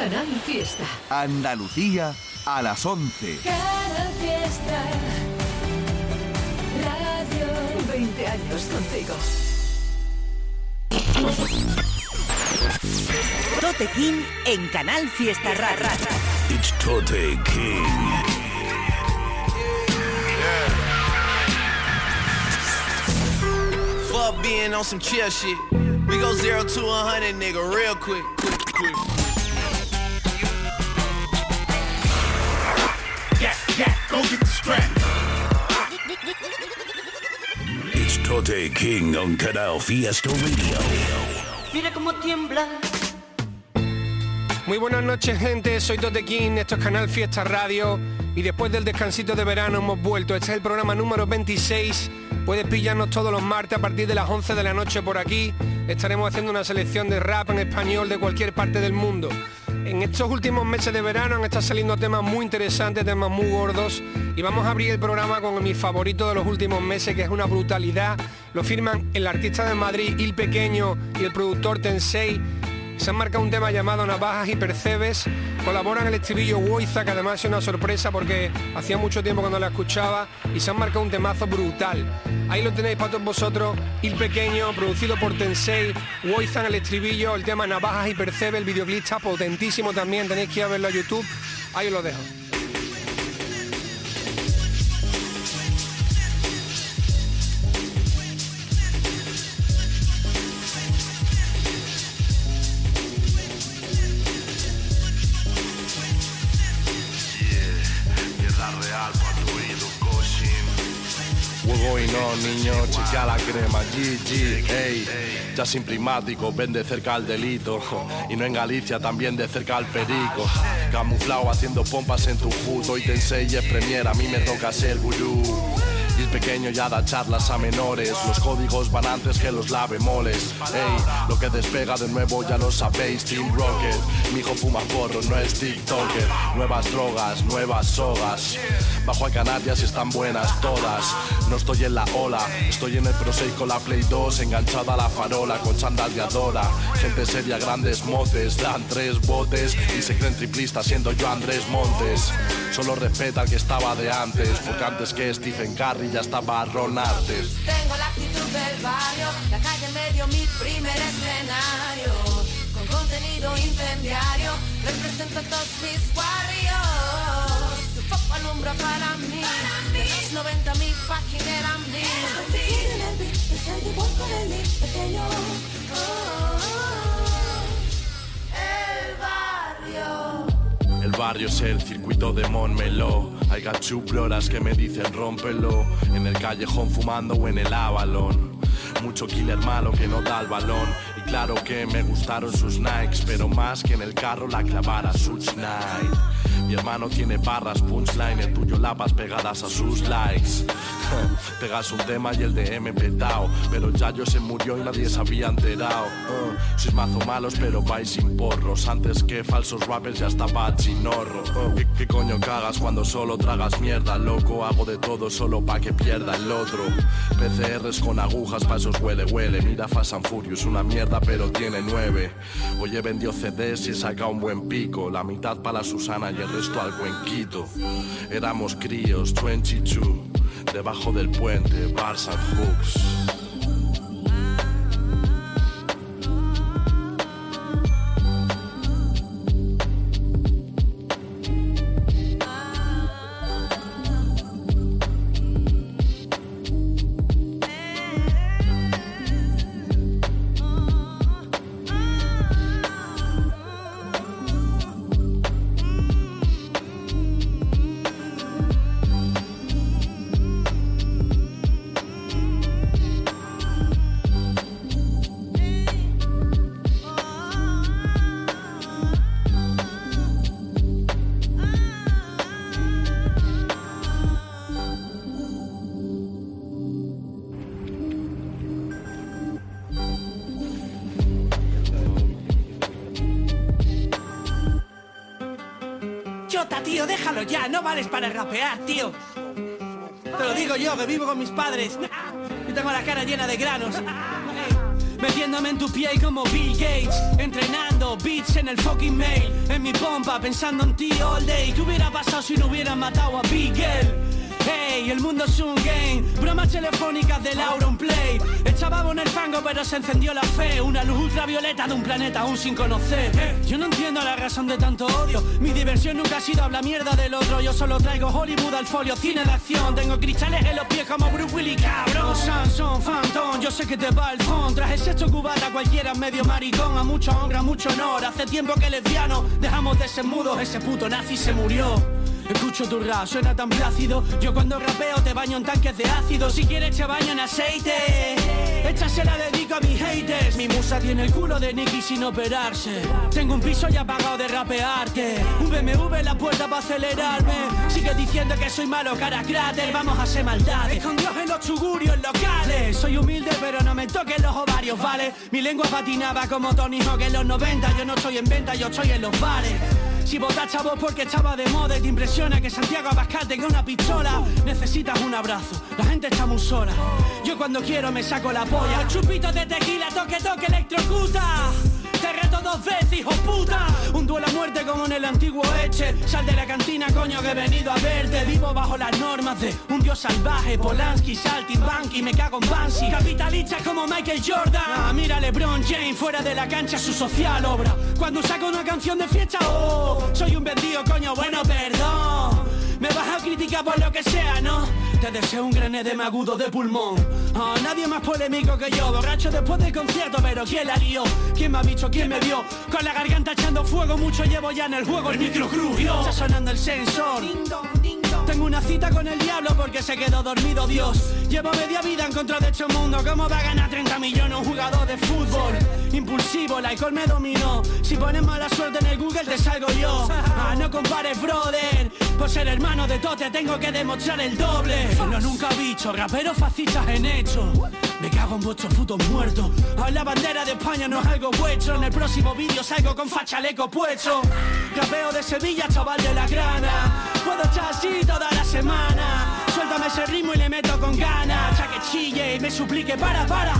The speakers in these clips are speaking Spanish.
Canal Fiesta. Andalucía a las 11. Canal Fiesta. Radio 20 años contigo. Tote King en Canal Fiesta Rara. It's Tote King. Fuck being on some chill shit. We go zero to a hundred, nigga, real quick, quick, quick. It's Tote King on Canal Fiesta Radio. Mira cómo tiembla. Muy buenas noches gente, soy Tote King, esto es Canal Fiesta Radio y después del descansito de verano hemos vuelto. Este es el programa número 26. Puedes pillarnos todos los martes a partir de las 11 de la noche por aquí. Estaremos haciendo una selección de rap en español de cualquier parte del mundo. En estos últimos meses de verano han estado saliendo temas muy interesantes, temas muy gordos y vamos a abrir el programa con mi favorito de los últimos meses que es una brutalidad. Lo firman el artista de Madrid, Il Pequeño y el productor Tensei se han marcado un tema llamado Navajas y Percebes. Colaboran el estribillo Woiza, que además es una sorpresa porque hacía mucho tiempo cuando la escuchaba y se han marcado un temazo brutal. Ahí lo tenéis para todos vosotros, Il Pequeño, producido por Tensei, Woiza en el estribillo, el tema Navajas y Percebes, el videoclip está potentísimo también, tenéis que ir a verlo a YouTube. Ahí os lo dejo. Going on, niño? Chequea la crema, GG, ey. Ya sin primático, ven de cerca al delito. Y no en Galicia, también de cerca al perico. Camuflado haciendo pompas en tu judo. Y te enseñes premier, a mí me toca ser gurú. Pequeño ya da charlas a menores. Los códigos van antes que los labemoles. Ey, lo que despega de nuevo ya lo sabéis. Team Rocket, mi hijo fuma porro, no es TikToker. Nuevas drogas, nuevas sogas. Bajo a Canarias y están buenas todas. No estoy en la ola, estoy en el Pro 6 con la Play 2, enganchada a la farola con sandaliadora. Gente seria, grandes motes, dan tres botes y se creen triplistas siendo yo Andrés Montes. Solo respeta al que estaba de antes, porque antes que Stephen Curry ya estaba Ron Artes. Tengo la actitud del barrio, la calle en medio mi primer escenario. Con contenido incendiario, represento a todos mis barrios. Tu foco alumbra para mí, de los 90 mi fucking era mí. En el beat, soy igual con el beat pequeño. Oh, el barrio. El barrio es el circuito de Monmelo. Hay gachuploras que me dicen rómpelo. En el callejón fumando o en el avalón. Mucho killer malo que no da el balón. Claro que me gustaron sus Nikes, pero más que en el carro la clavara Such Night. Mi hermano tiene barras, punchline, el tuyo lapas pegadas a sus likes. Pegas un tema y el de M petao, pero Yayo se murió y nadie se había enterado. Uh, sois mazo malos, pero vais sin porros. Antes que falsos rappers ya estaba chinorro. Uh, ¿qué, ¿Qué coño cagas cuando solo tragas mierda, loco? Hago de todo solo pa' que pierda el otro. PCRs con agujas, pa' esos huele huele. Mira Fast and Furious, una mierda, pero tiene nueve. Hoy he vendido CDs y he sacado un buen pico. La mitad para Susana y el resto al Quito. Éramos críos, 22. Debajo del puente, bars hooks. Mis padres. Y tengo la cara llena de granos. Metiéndome en tu piel como Bill Gates Entrenando beats en el fucking mail En mi pompa pensando en ti all day ¿Qué hubiera pasado si no hubieran matado a Big El mundo es un game. Bromas telefónicas de Laura, un play. Echábamos en el fango pero se encendió la fe. Una luz ultravioleta de un planeta aún sin conocer. Yo no entiendo la razón de tanto odio. Mi diversión nunca ha sido hablar mierda del otro. Yo solo traigo Hollywood al folio, cine de acción. Tengo cristales en los pies como Bruce Willis, cabrón. Samson, Phantom, yo sé que te va el fondo Traje sexto cubata cualquiera medio maricón. A mucha honra, mucho honor. Hace tiempo que lesbiano dejamos de ser mudos. Ese puto nazi se murió Escucho tu rap, suena tan plácido. Yo cuando rapeo te baño en tanques de ácido. Si quieres te baño en aceite. Esta se la dedico a mis haters. Mi musa tiene el culo de Nicky sin operarse. Tengo un piso ya pagado de rapearte. Un BMW en la puerta para acelerarme. Sigue diciendo que soy malo, cara cráter. Vamos a hacer maldades. Con Dios en los chugurios locales. Soy humilde, pero no me toquen los ovarios, ¿vale? Mi lengua patinaba como Tony Hawk en los 90. Yo no estoy en venta, yo estoy en los bares. Si votas chavos porque estaba de moda y te impresiona que Santiago Abascal tenga una pistola, necesitas un abrazo. La gente está muy sola. Yo cuando quiero me saco la polla. Chupitos de tequila, toque, toque, electrocuta. Te reto dos veces, hijo puta. Un duelo a muerte como en el antiguo Eche. Sal de la cantina, coño, que he venido a verte. Vivo bajo las normas de un dios salvaje. Polanski, Saltimbanqui, me cago en Bansi. Capitalista como Michael Jordan. Ah, mira LeBron James fuera de la cancha, su social obra. Cuando saco una canción de fiesta, oh, soy un vendido, coño, bueno, perdón. Me vas a criticar por lo que sea, ¿no? Te deseo un gran edema agudo de pulmón. Ah, nadie más polémico que yo, borracho después del concierto, pero ¿quién la lió? ¿Quién me ha visto? ¿Quién me vio? Con la garganta echando fuego, mucho llevo ya en el juego, el micro crujió. Está sonando el sensor. Tengo una cita con el diablo porque se quedó dormido Dios. Llevo media vida en contra de este mundo. ¿Cómo va a ganar 30 millones un jugador de fútbol? Impulsivo, el alcohol me dominó. Si pones mala suerte en el Google te salgo yo. Ah, no compares, brother. Por ser hermano de Tote tengo que demostrar el doble. No nunca bicho, raperos fascistas en hecho. Me cago en vuestros putos muertos. Hoy la bandera de España no es algo vuestro. En el próximo vídeo salgo con fachaleco puesto. Rapeo de Sevilla, chaval de la grana. Puedo echar así toda la semana. Suéltame ese ritmo y le meto con ganas. Ya que chille y me suplique, para, para.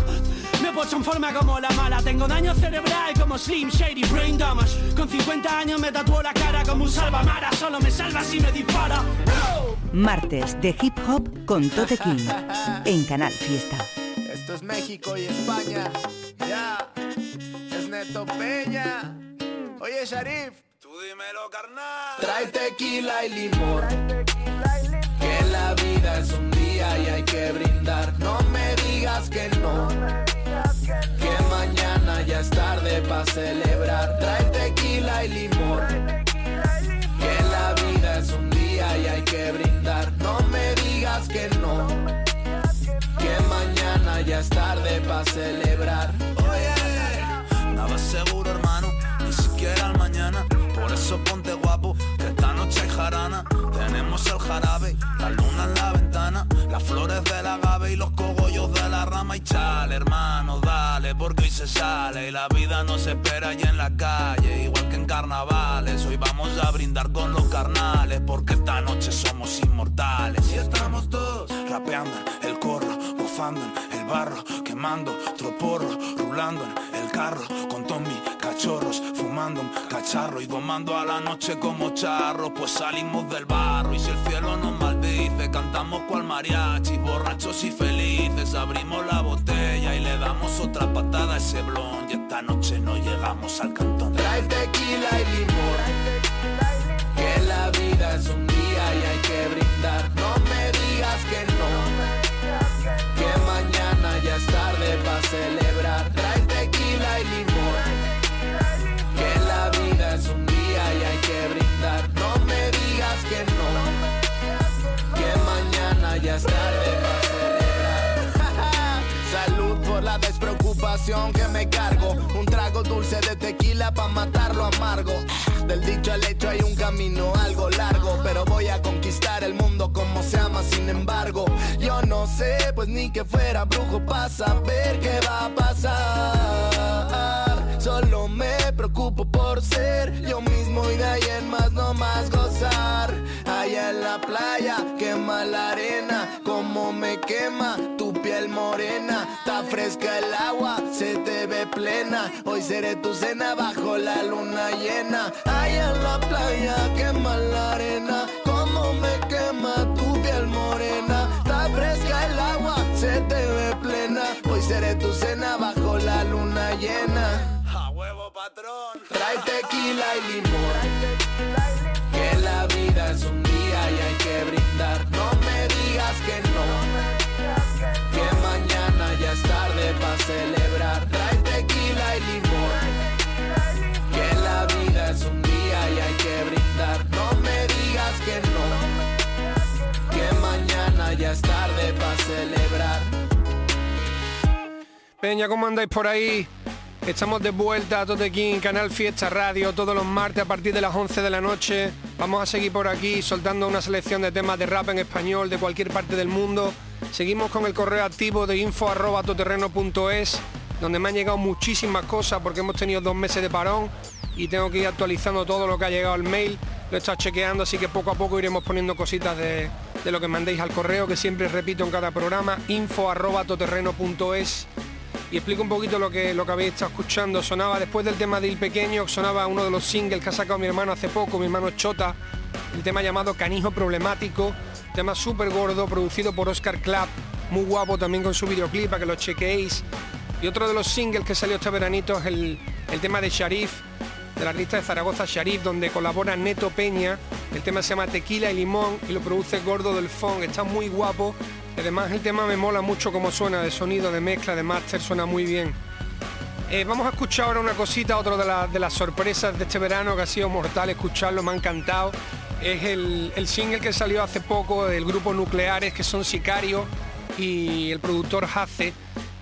Me he puesto en forma como la mala. Tengo daño cerebral como Slim Shady Brain Damage. Con 50 años me tatuó la cara como un salvamara. Solo me salva si me dispara. Martes de hip hop con Tote King en Canal Fiesta. Esto es México y España. Ya. Es Neto Peña. Oye, Sharif. Tú dímelo, carnal. Trae tequila y limón. Que la vida es un día y hay que brindar. No me digas que no. Que mañana ya es tarde para celebrar. Trae tequila y limón. Que la vida es un día y hay que brindar. No me digas que no. Que mañana ya es tarde para celebrar. Oye, nada seguro, hermano, ni siquiera el mañana. Por eso ponte guapo, que esta noche hay jarana. Tenemos el jarabe, la luna en la ventana, las flores del agave y los cogollos de la rama. Y chale, hermano, dale, porque hoy se sale. Y la vida nos espera allá en la calle, igual que en carnavales. Hoy vamos a brindar con los carnales, porque esta noche somos inmortales. Y estamos todos rapeando el el barro, quemando otro porro, rulando en el carro, con mis cachorros, fumando un cacharro y domando a la noche como charros. Pues salimos del barro y si el cielo nos maldice, cantamos cual mariachi, borrachos y felices. Abrimos la botella y le damos otra patada a ese blon. Y esta noche no llegamos al cantón. Trae tequila y limón. Que la vida es un día y hay que brindar. No me digas que no. Es tarde para celebrar. Trae tequila y limón. Que la vida es un día y hay que brindar. No me digas que no. Que mañana ya es tarde para celebrar. Salud por la despreocupación que me cargo. Un trago dulce de tequila para matar lo amargo. Del dicho al hecho hay un camino algo largo. Pero voy a conquistar el mundo como se ama, sin embargo. Yo no sé, pues ni que fuera brujo para saber qué va a pasar. Solo me preocupo por ser yo mismo y de ahí en más no más gozar. Allá en la playa, quema la arena, como me quema tu piel morena, está fresca el agua, se te ve plena. Hoy seré tu cena bajo la luna llena. Allá en la playa quema la arena, como me quema tu piel morena. Está fresca el agua, se te ve plena. Hoy seré tu cena bajo la luna llena. A huevo patrón. Trae tequila y limón. Peña, ¿cómo andáis por ahí? Estamos de vuelta a Totequín, Canal Fiesta Radio, todos los martes a partir de las 11 de la noche. Vamos a seguir por aquí soltando una selección de temas de rap en español de cualquier parte del mundo. Seguimos con el correo activo de info.toterreno.es, donde me han llegado muchísimas cosas porque hemos tenido dos meses de parón y tengo que ir actualizando todo lo que ha llegado al mail. Lo he estado chequeando, así que poco a poco iremos poniendo cositas de, de lo que mandéis al correo, que siempre repito en cada programa, info.toterreno.es y explico un poquito lo que, lo que habéis estado escuchando. Sonaba después del tema de Il Pequeño, sonaba uno de los singles que ha sacado mi hermano hace poco, mi hermano Chota, el tema llamado Canijo Problemático, tema súper gordo, producido por Oscar Clapp, muy guapo también con su videoclip para que lo chequeéis. Y otro de los singles que salió este veranito es el, el tema de Sharif, del artista de Zaragoza Sharif, donde colabora Neto Peña. El tema se llama Tequila y Limón y lo produce Gordo del Fon. Está muy guapo. Además el tema me mola mucho como suena, de sonido, de mezcla, de máster, suena muy bien. Eh, vamos a escuchar ahora una cosita, otra de, la- de las sorpresas de este verano que ha sido mortal escucharlo, me ha encantado. Es el, el single que salió hace poco del grupo Nucleares, que son Sicario y el productor Hace,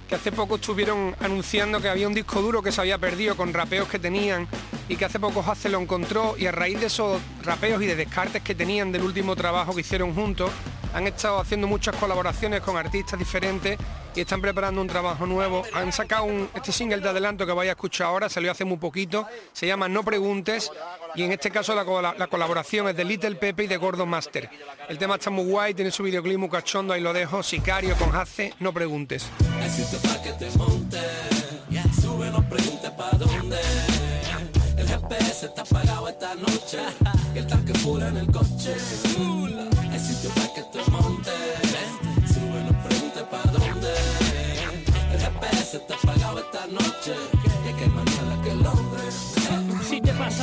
que hace poco estuvieron anunciando que había un disco duro que se había perdido con rapeos que tenían y que hace poco Hace lo encontró y a raíz de esos rapeos y de descartes que tenían del último trabajo que hicieron juntos, han estado haciendo muchas colaboraciones con artistas diferentes y están preparando un trabajo nuevo. Han sacado este single de adelanto que vais a escuchar ahora, salió hace muy poquito, se llama No Preguntes y en este caso la, cola- la colaboración es de Little Pepe y de Gordo Master. El tema está muy guay, tiene su videoclip muy cachondo, ahí lo dejo, Sicario con Hace, No Preguntes. Está apagado esta noche. El tanque en el coche.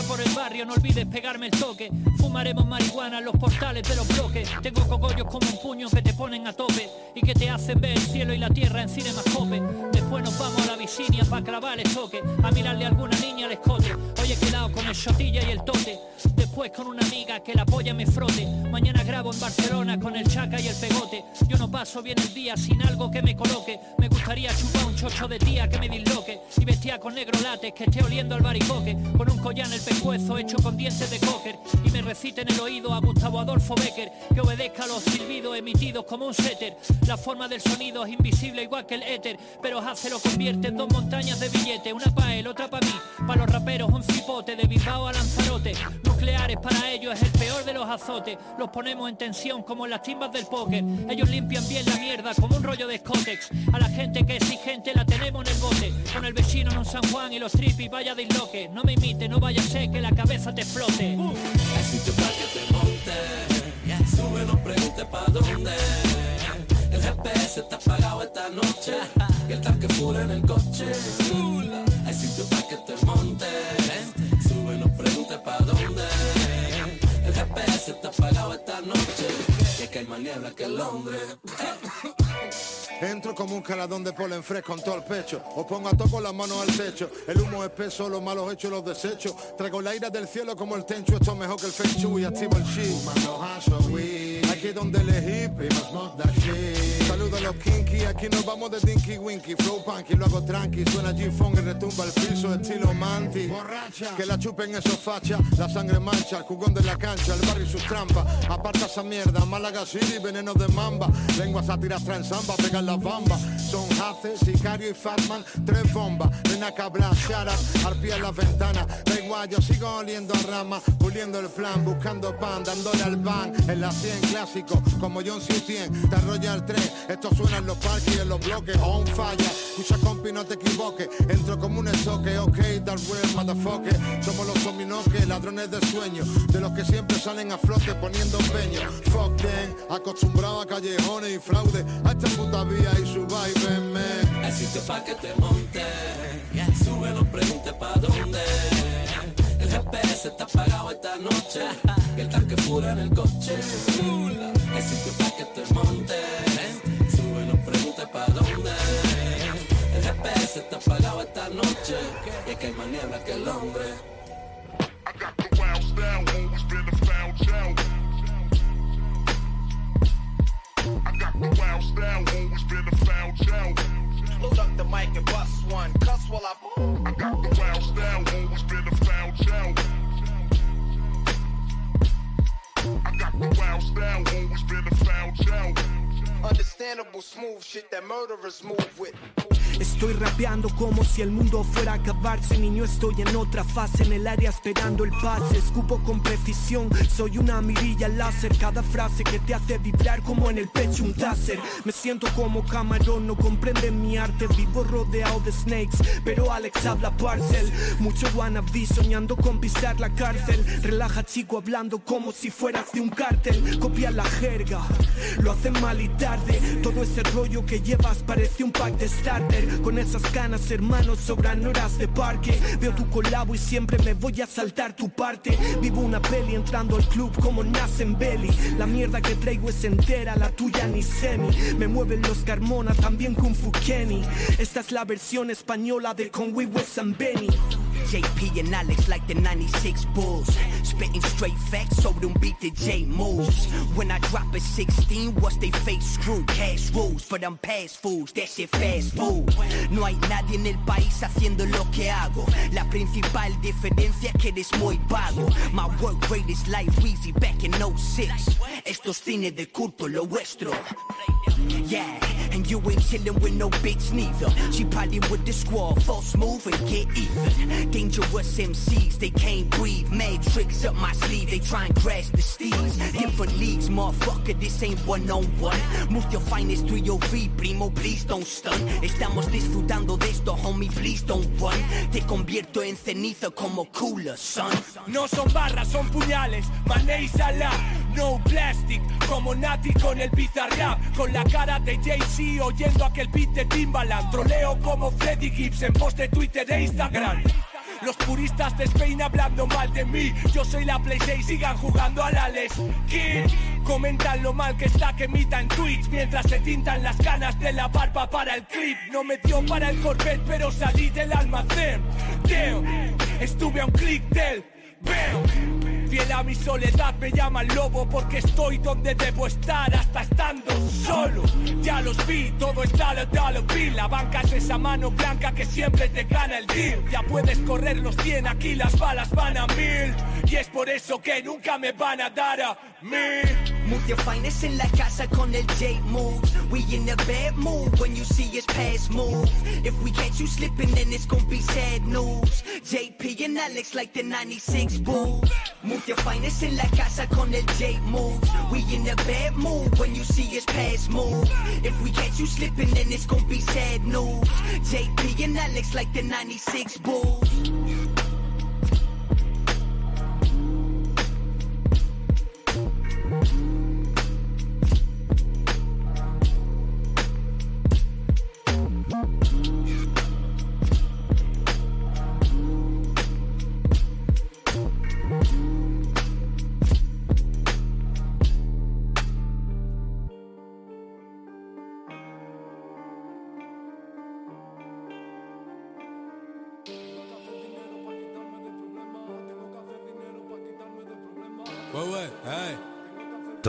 Por el barrio, no olvides pegarme el toque. Fumaremos marihuana en los portales de los bloques. Tengo cogollos como un puño que te ponen a tope y que te hacen ver el cielo y la tierra en cinemascope. Después nos vamos a la Visinia para clavar el toque, a mirarle a alguna niña al escote. Hoy he quedado con el shotilla y el tote. Después con una amiga que la polla me frote. Mañana grabo en Barcelona con el chaca y el pegote. Yo no paso bien el día sin algo que me coloque. Me gustaría chupar un chocho de tía que me disloque. Y vestía con negro lates que esté oliendo al baricoque. Con un collar en el pescuezo hecho con dientes de cocker. Y me recite en el oído a Gustavo Adolfo Becker. Que obedezca a los silbidos emitidos como un setter. La forma del sonido es invisible igual que el éter. Pero hace lo convierte en dos montañas de billete. Una pa' él, otra pa' mí. Pa' los raperos un cipote de Bilbao a Lanzarote. Nucleares para ellos es el peor de los azotes. Los ponemos en tensión como en las timbas del póker. Ellos limpian bien la mierda como un rollo de Scotex. A la gente que exigente la tenemos en el bote. Con el vecino en un San Juan y los tripis vaya de isloque. No me imite, no vaya a ser que la cabeza te explote. Hay sitio para que te monte. Sube, no preguntes pa' dónde. El GPS está apagado esta noche. Y el tanque full en el coche. Hay sitio para que te monte. Sube, no preguntes pa' dónde. El GPS está apagado esta noche. Y es que hay más niebla que Londres. Entro como un caladón de polen fresco en todo el pecho. Os pongo a toco las manos al techo. El humo espeso, los malos hechos, los desechos. Traigo la ira del cielo como el tencho. Esto es mejor que el feng shui. Activo el chi. Aquí donde el hippie Saludo a los kinky. Aquí nos vamos de dinky winky. Flow punky, lo hago tranqui. Suena G-Fong y retumba el piso estilo manti. Que la chupen esos fachas. La sangre mancha. El jugón de la cancha. El barrio y sus trampas. Aparta esa mierda. Málaga City, veneno de mamba. Lengua sátira traen samba. Pegar las bambas. Son Hace, Sicario y Fatman. Tres bombas. Nena cabra, shara. Arpía en las ventanas. Da igual, yo sigo oliendo a rama. Puliendo el plan. Buscando pan. Dándole al van. En la 100 clase clásico, como John C. te arrolla el tren. Esto suena en los parques y en los bloques, on falla. Escucha compi, no te equivoques. Entro como un esoque, ok, that real motherfucker. Somos los dominoques, ladrones de sueño, de los que siempre salen a flote poniendo empeño. Fuck them, acostumbrado a callejones y fraude, a esta puta vía y su vibe, man. Hay sitio pa' que te monte, sube, no preguntes pa' dónde. El GPS está apagado esta noche, y el tanque fuera en el coche. Sitio pa' que te monte, sube, no preguntes pa' dónde. El GPS está apagado esta noche, y es que hay más niebla que el hombre. Load up the mic and bust one. Cuss while I move. I got the wild style, always been a foul child. I got the wild style, always been a foul child. Understandable, smooth shit that murderers move with. Estoy rapeando como si el mundo fuera a acabarse Niño estoy en otra fase en el área esperando el pase. Escupo con precisión, soy una mirilla láser. Cada frase que te hace vibrar como en el pecho un taser. Me siento como camarón, no comprenden mi arte. Vivo rodeado de snakes, pero Alex habla parcel. Mucho wannabe soñando con pisar la cárcel. Relaja chico hablando como si fueras de un cártel. Copia la jerga, lo hacen mal y tarde. Todo ese rollo que llevas parece un pack de starter con esas canas, hermanos, sobran horas de parque. Veo tu colabo y siempre me voy a saltar tu parte. Vivo una peli entrando al club como nacen belly. La mierda que traigo es entera, la tuya ni semi. Me mueven los Carmona, también Kung Fu Kenny. Esta es la versión española de Conway West and Benny. JP and Alex like the 96 Bulls. Spitting straight facts sobre un beat de J moves. When I drop a 16, what's they face screw? Cash rules, but I'm past fools. That shit fast food. No hay nadie en el país haciendo lo que hago. La principal diferencia es que eres muy vago. My work rate is like Weezy back in 06. Estos cines de culto, lo vuestro. Yeah, and you ain't chillin' with no bitch neither. She probably with the squad, false move and get even. Dangerous MCs, they can't breathe. Mad tricks up my sleeve, they try and crash the steeds. Different leagues, motherfucker, this ain't one on one. Move your finest to your V, primo, please don't stun. Estamos disfrutando de esto, homie, please don't run. Te convierto en ceniza como cooler, son. No son barras, son puñales, mané y Salah. No plastic, como Nati con el bizarrap. Con la cara de Jay-Z oyendo aquel beat de Timbaland. Troleo como Freddy Gibbs en post de Twitter e Instagram. Los puristas de Spain hablando mal de mí. Yo soy la Play 6, sigan jugando al Alex Kid. Comentan lo mal que está que emita en Twitch mientras se tintan las canas de la barba para el clip. No me dio para el Corvette, pero salí del almacén. Estuve a un clic del veo. Fiel a mi soledad me llaman lobo porque estoy donde debo estar hasta estando solo. Ya los vi, todo está lo dollar bill. La banca es esa mano blanca que siempre te gana el deal. Ya puedes correr los 100, aquí las balas van a mil. Y es por eso que nunca me van a dar a mí. Move your finest en la casa con el J move. We in the bad mood when you see us pass move. If we catch you slipping, then it's gonna be sad news. JP and Alex like the 96 Bulls. Move your finest en la casa con el J move. We in a bad mood when you see us pass move. If we catch you slipping, then it's gonna be sad news. JP and Alex like the 96 Bulls.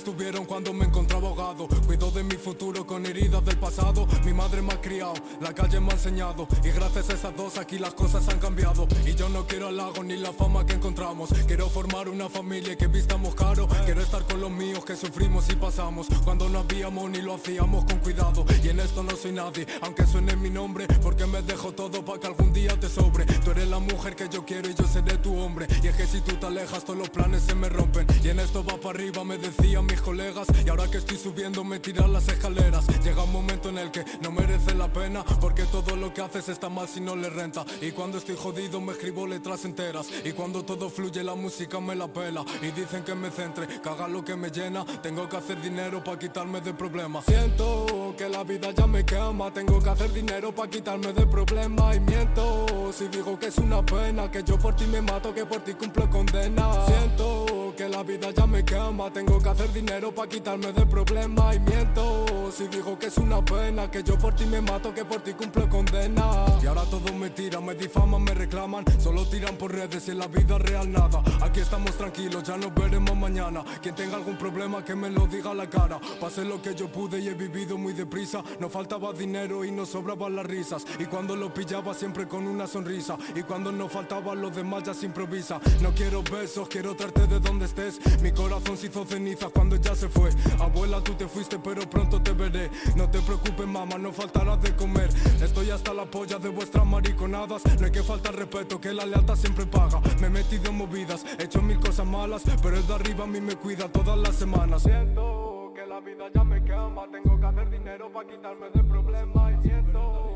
Estuvieron cuando me encontraba ahogado. Cuido de mi futuro con heridas del pasado. Mi madre me ha criado, la calle me ha enseñado. Y gracias a esas dos aquí las cosas han cambiado. Y yo no quiero halago ni la fama que encontramos. Quiero formar una familia que vistamos caro. Quiero estar con los míos que sufrimos y pasamos. Cuando no habíamos ni lo hacíamos con cuidado. Y en esto no soy nadie, aunque suene mi nombre. Porque me dejo todo para que algún día te sobre. Tú eres la mujer que yo quiero y yo seré tu hombre. Y es que si tú te alejas, todos los planes se me rompen. Y en esto va para arriba, me decían mis colegas. Y ahora que estoy subiendo, me tiran las escaleras. Llega un momento en el que no merece la pena. Porque todo lo que haces está mal si no le renta. Y cuando estoy jodido, me escribo letras enteras. Y cuando todo fluye, la música me la pela. Y dicen que me centre, haga lo que me llena. Tengo que hacer dinero para quitarme de problemas. Siento que la vida ya me quema. Tengo que hacer dinero para quitarme de problemas. Y miento si digo que es una pena. Que yo por ti me mato, que por ti cumplo condena. Siento que la vida ya me quema. Tengo que hacer dinero para quitarme de problemas. Y miento si digo que es una pena. Que yo por ti me mato, que por ti cumplo condena. Y ahora todos me tiran, me difaman, me reclaman. Solo tiran por redes y en la vida real nada. Aquí estamos tranquilos, ya nos veremos mañana. Quien tenga algún problema que me lo diga a la cara. Pasé lo que yo pude y he vivido muy deprisa. No faltaba dinero y no sobraban las risas. Y cuando lo pillaba siempre con una sonrisa. Y cuando no faltaban los demás ya se improvisa. No quiero besos, quiero traerte de donde estés. Mi corazón se hizo ceniza cuando ya se fue. Abuela, tú te fuiste, pero pronto te veré. No te preocupes, mamá, no faltará de comer. Estoy hasta la polla de vuestras mariconadas. No hay que faltar respeto, que la lealtad siempre paga. Me he metido en movidas, he hecho mil cosas malas. Pero el de arriba a mí me cuida todas las semanas. Siento que la vida ya me quema. Tengo que hacer dinero para quitarme de problemas. Y siento,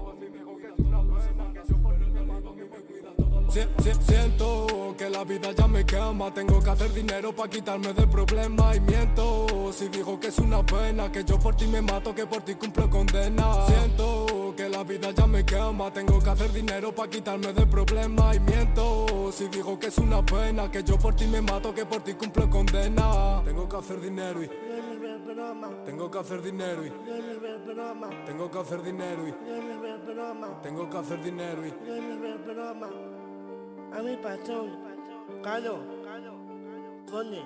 Siento que la vida ya me quema, tengo que hacer dinero para quitarme de problemas y miento si digo que es una pena, que yo por ti me mato, que por ti cumplo condena. Siento que la vida ya me quema, tengo que hacer dinero para quitarme de problemas y miento si digo que es una pena, que yo por ti me mato, que por ti cumplo condena. Tengo que hacer dinero y tengo que hacer dinero y tengo que hacer dinero y tengo que hacer dinero y A mi pasó. Carlos. Conde.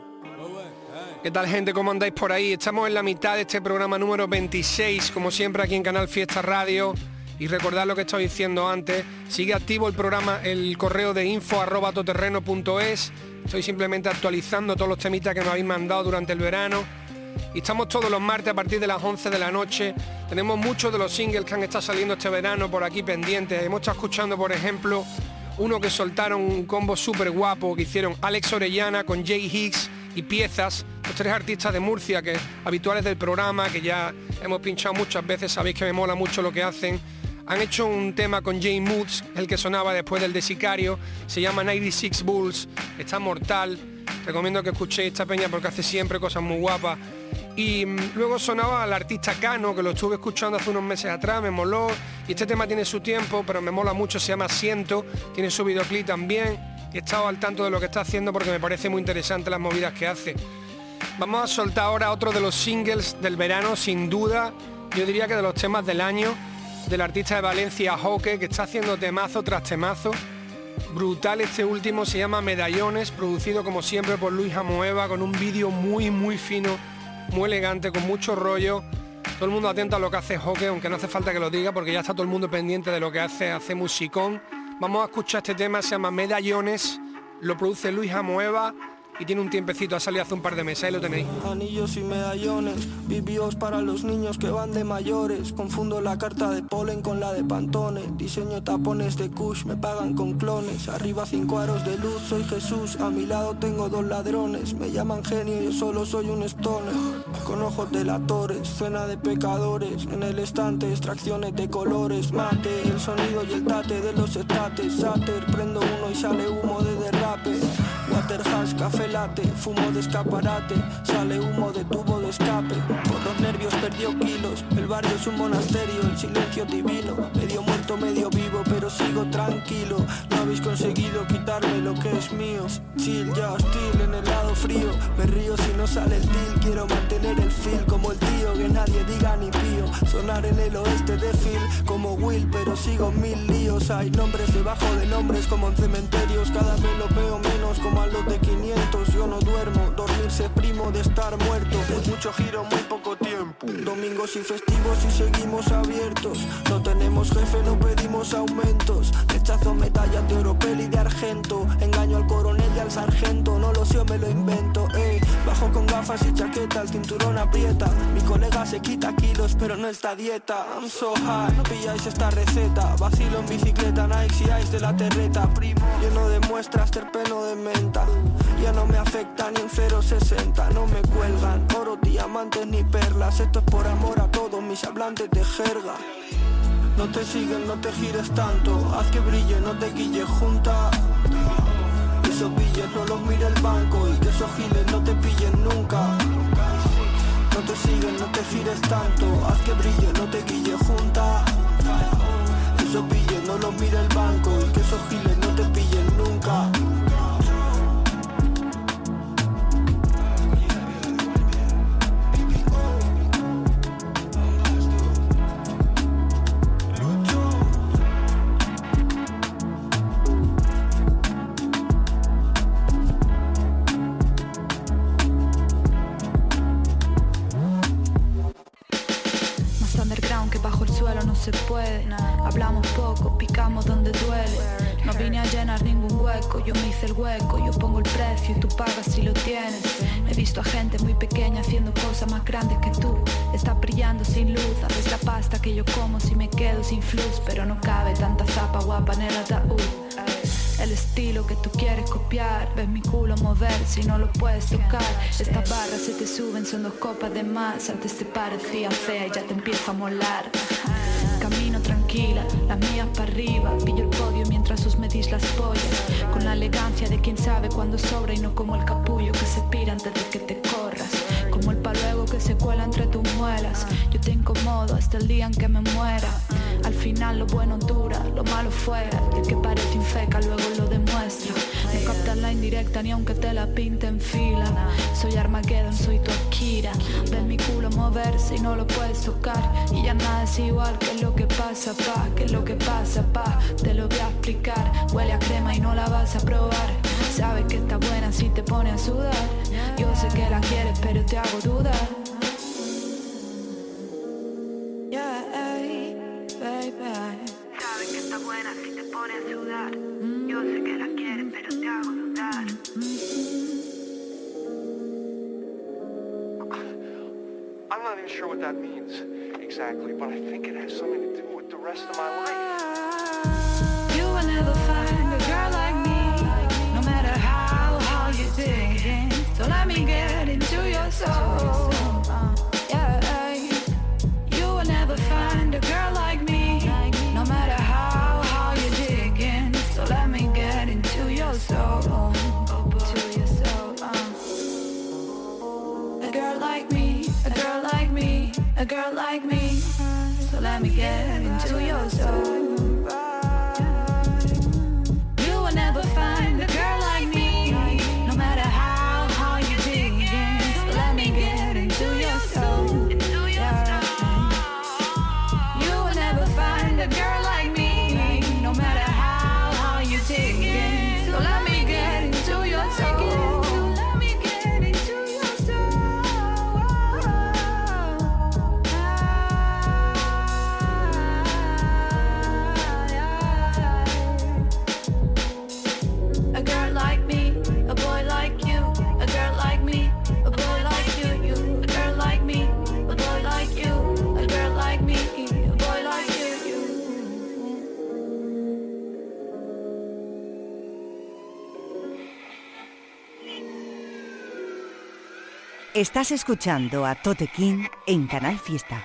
¿Qué tal gente? ¿Cómo andáis por ahí? Estamos en la mitad de este programa número 26, como siempre aquí en Canal Fiesta Radio. Y recordad lo que estaba diciendo antes, sigue activo el programa, el correo de info arroba todoterreno.es. Estoy simplemente actualizando todos los temitas que me habéis mandado durante el verano. Y estamos todos los martes a partir de las 11 de la noche. Tenemos muchos de los singles que han estado saliendo este verano por aquí pendientes. Hemos estado escuchando, por ejemplo, uno que soltaron un combo súper guapo que hicieron Alex Orellana con Jay Higgs y Piezas, los tres artistas de Murcia que habituales del programa, que ya hemos pinchado muchas veces, sabéis que me mola mucho lo que hacen. Han hecho un tema con Jay Moods, el que sonaba después del de Sicario, se llama 96 Bulls, está mortal. Recomiendo que escuchéis esta peña porque hace siempre cosas muy guapas. Y mm, luego sonaba al artista Cano, que lo estuve escuchando hace unos meses atrás, me moló. Y este tema tiene su tiempo, pero me mola mucho, se llama Siento, tiene su videoclip también. He estado al tanto de lo que está haciendo porque me parece muy interesante las movidas que hace. Vamos a soltar ahora otro de los singles del verano, sin duda. Yo diría que de los temas del año, del artista de Valencia, Joque, que está haciendo temazo tras temazo. Brutal este último, se llama Medallones, producido como siempre por Luis Amoeva, con un vídeo muy, muy fino, muy elegante, con mucho rollo. Todo el mundo atento a lo que hace Joque, aunque no hace falta que lo diga, porque ya está todo el mundo pendiente de lo que hace, hace musicón. Vamos a escuchar este tema, se llama Medallones, lo produce Luis Amoeva y tiene un tiempecito, ha salido hace un par de meses, ahí lo tenéis. Anillos y medallones, vivios para los niños que van de mayores. Confundo la carta de polen con la de Pantone. Diseño tapones de Kush, me pagan con clones. Arriba cinco aros de luz, soy Jesús. A mi lado tengo dos ladrones. Me llaman genio, yo solo soy un stoner. Con ojos delatores, cena de pecadores. En el estante, extracciones de colores. Mate, el sonido y el tate de los estates. Sáter, prendo uno y sale humo de derrape. Café latte, fumo de escaparate, sale humo de tubo de escape. Por los nervios perdió kilos, el barrio es un monasterio, el silencio divino. Medio muerto, medio vivo, pero sigo tranquilo. No habéis conseguido quitarme lo que es mío. Chill, ya hostil en el lado frío. Me río si no sale el deal, quiero mantener el feel como el tío, que nadie diga ni pío. Sonar en el oeste de Phil como Will, pero sigo mil líos. Hay nombres debajo de nombres como en cementerios, cada vez lo veo menos como a los de 500. Yo no duermo, dormirse primo de estar muerto. Mucho giro, muy. Domingos y festivos y seguimos abiertos. No tenemos jefe, no pedimos aumentos. Rechazo medallas de oro, peli de argento. Engaño al coronel y al sargento. No lo sé, me lo invento. Eh. Bajo con gafas y chaqueta, el cinturón aprieta. Mi colega se quita kilos, pero no está dieta. I'm so high, no pilláis esta receta. Vacilo en bicicleta, Nike y Ice de la terreta. Primo, lleno de muestras, terpeno de menta. Ya no me afecta ni un 060, no me cuelgan oro, diamantes ni perlas. Esto es por amor a todos mis hablantes de jerga. No te siguen, no te gires tanto, haz que brille, no te guille junta. Esos billes no los mire el banco y que esos giles no te pillen nunca. No te siguen, no te gires tanto, haz que brille, no te guille junta. Esos billes no los mire el banco y que esos giles no te pillen nunca. Llenar ningún hueco, yo me hice el hueco, yo pongo el precio y tú pagas si lo tienes. He visto a gente muy pequeña haciendo cosas más grandes que tú. Está brillando sin luz, haces la pasta que yo como si me quedo sin flux, pero no cabe tanta zapa guapa en el ataúd. El estilo que tú quieres copiar, ves mi culo mover si no lo puedes tocar. Estas barras se te suben, son dos copas de más. Antes te parecía fea y ya te empieza a molar. Camino tranquila, las mías para arriba. Quien sabe cuándo sobra y no como el capullo que se pira antes de que te corras. Como el paluego que se cuela entre tus muelas. Yo te incomodo hasta el día en que me muera. Al final lo bueno dura, lo malo fuera. Y el que parece infeca luego lo demuestra. No captas la indirecta ni aunque te la pinte en fila. Soy Armageddon, soy tu Akira. Ves mi culo moverse y no lo puedes tocar. Y ya nada es igual que lo que pasa, pa. Que lo que pasa, pa. Te lo voy a explicar. Huele a crema y no la vas a probar. Sabes que está buena si te pone a sudar. Yo sé que la quieres, pero te hago dudar. Yeah, baby. Sabes que está buena si te pone a sudar. Yo sé que la quieres, pero te hago dudar. I'm not even sure what that means exactly, but I think it has something to do with the rest of my life. A girl like me. So let me get into your soul. Estás escuchando a Tote King en Canal Fiesta.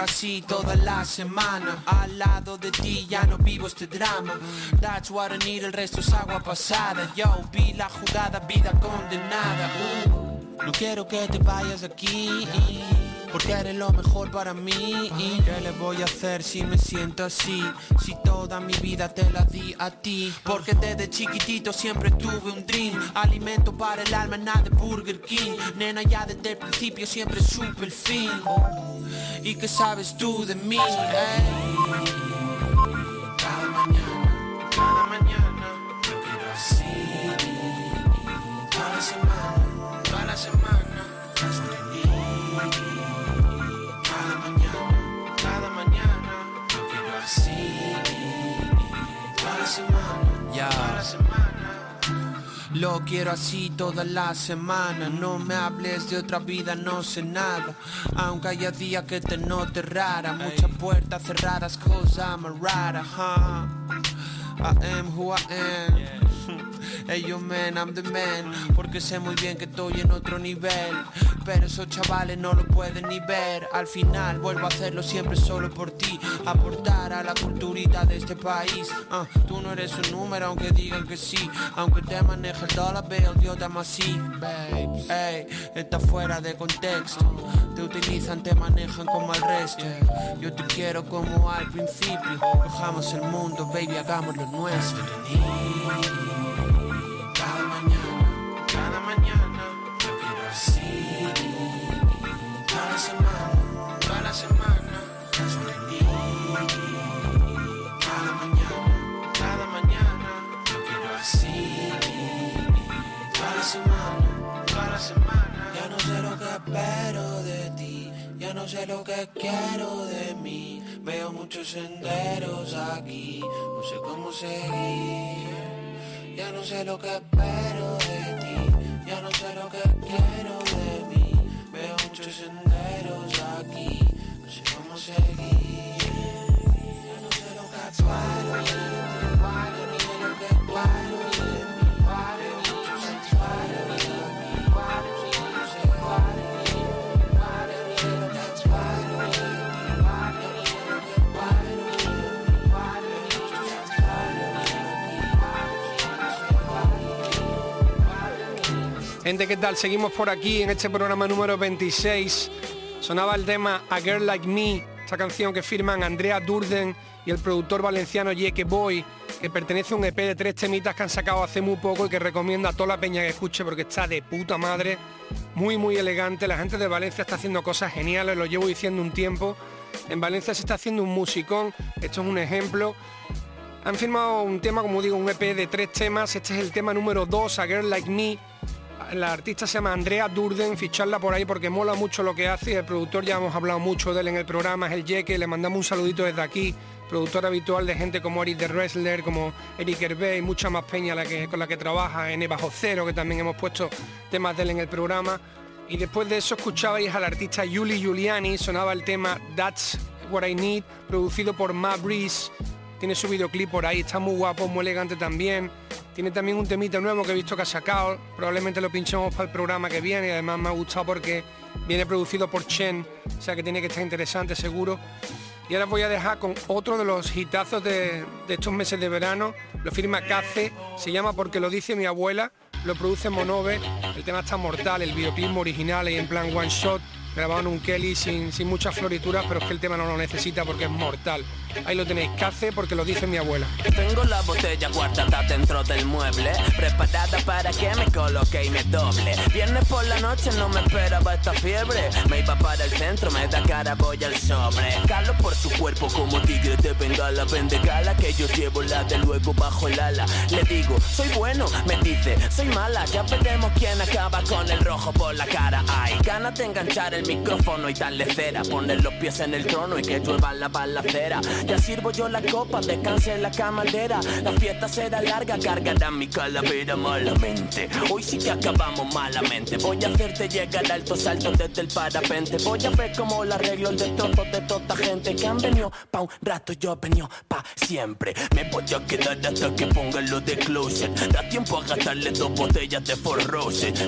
Quiero así toda la semana. Al lado de ti ya no vivo este drama. That's what I need, el resto es agua pasada. Yo vi la jugada, vida condenada. Uh, no quiero que te vayas de aquí. Porque eres lo mejor para mí ¿Y qué le voy a hacer si me siento así? Si toda mi vida te la di a ti Porque desde chiquitito siempre tuve un dream Alimento para el alma, nada de Burger King Nena ya desde el principio siempre supe el fin y que sabes tú de mí. Eh? Lo quiero así toda la semana, no me hables de otra vida, no sé nada. Aunque haya días que te note rara, muchas puertas cerradas, cause I'm a rara, huh? I am who I am. Hey yo man, I'm the man Porque sé muy bien que estoy en otro nivel Pero esos chavales no lo pueden ni ver. Al final vuelvo a hacerlo siempre solo por ti. Aportar a la culturita de este país. Ah, Tú no eres un número aunque digan que sí. Aunque te maneje el dólar, veo Dios te así. Babes, ey, está fuera de contexto. Te utilizan, te manejan como al resto. Yo te quiero como al principio. Cojamos el mundo, baby, hagamos lo nuestro semana, toda la semana, sobre mí. Cada mañana, cada mañana, yo quiero así. Cada semana, toda la semana, ya no sé lo que espero de ti. Ya no sé lo que quiero de mí. Veo muchos senderos aquí. No sé cómo seguir. Ya no sé lo que espero de ti, ya no sé lo que quiero de mí. Veo muchos senderos Gente, ¿qué tal? Seguimos por aquí en este programa número 26. Sonaba el tema A Girl Like Me, esta canción que firman Andrea Durden y el productor valenciano Yeke Boy, que pertenece a un EP de tres temitas que han sacado hace muy poco y que recomiendo a toda la peña que escuche porque está de puta madre, muy muy elegante. La gente de Valencia está haciendo cosas geniales, lo llevo diciendo un tiempo. En Valencia se está haciendo un musicón, esto es un ejemplo. Han firmado un tema, como digo, un EP de tres temas. Este es el tema número 2, A Girl Like Me. La artista se llama Andrea Durden, ficharla por ahí porque mola mucho lo que hace. y El productor ya hemos hablado mucho de él en el programa, es el Jeque, le mandamos un saludito desde aquí. Productor habitual de gente como Eric the Wrestler, como Eric Hervé y mucha más peña con la que trabaja, en Bajo Cero, que también hemos puesto temas de él en el programa. Y después de eso escuchabais al artista Yuli Giuliani, sonaba el tema That's What I Need, producido por Ma Breeze. Tiene su videoclip por ahí, está muy guapo, muy elegante también. Tiene también un temita nuevo que he visto que ha sacado. Probablemente lo pinchemos para el programa que viene y además me ha gustado porque viene producido por Chen, o sea que tiene que estar interesante seguro. Y ahora voy a dejar con otro de los hitazos de, de estos meses de verano. Lo firma Cace, se llama Porque lo dice mi abuela, lo produce Monove. El tema está mortal, el videoclip original y en plan one shot. Grabado en un Kelly sin, sin muchas florituras, pero es que el tema no lo necesita porque es mortal. Ahí lo tenéis, Cace porque lo dice mi abuela. Tengo la botella guardada dentro del mueble, preparada para que me coloque y me doble. Viernes por la noche no me esperaba esta fiebre. Me iba para el centro, me da cara, voy al sobre. Calo por su cuerpo como tigre de bengala, vende gala que yo llevo la de luego bajo el ala. Le digo, soy bueno, me dice, soy mala. Ya veremos quién acaba con el rojo por la cara. Hay ganas de enganchar el micrófono y darle cera, poner los pies en el trono y que llueva la balacera. Ya sirvo yo la copa, descanse la camarera. La fiesta será larga, cargará mi calavera malamente. Hoy sí que acabamos malamente. Voy a hacerte llegar altos saltos desde el parapente. Voy a ver cómo la arreglo el destrozo de toda gente que han venido pa' un rato, yo he venido pa' siempre. Me voy a quedar hasta que pongan lo de closet. Da tiempo a gastarle dos botellas de Four.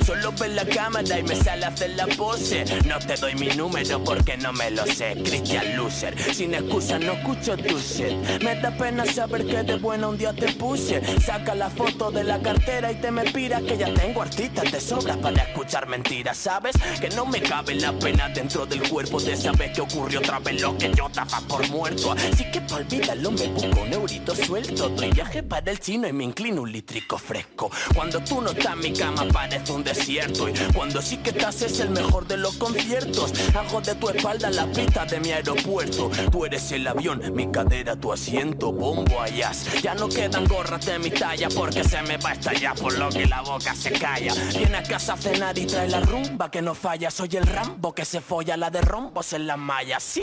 Solo ver la cámara y me sale a hacer la pose. Te doy mi número porque no me lo sé. Christian Loser, sin excusa no escucho tu shit. Me da pena saber que de buena un día te puse. Saca la foto de la cartera y te me pira que ya tengo artistas de sobras para escuchar mentiras, ¿sabes? Que no me cabe la pena dentro del cuerpo de saber que ocurrió otra vez lo que yo daba por muerto. Así que pa' olvidarlo me busco un eurito suelto. Doy viaje para el chino y me inclino un litrico fresco. Cuando tú no estás mi cama parece un desierto. Y cuando sí que estás es el mejor de los conciertos. Hago de tu espalda la pista de mi aeropuerto. Tú eres el avión, mi cadera, tu asiento, bombo allá. Ya no quedan gorras de mi talla porque se me va a estallar por lo que la boca se calla. Viene a casa a cenar y trae la rumba que no falla. Soy el Rambo que se folla la de rombos en las mallas. Sí,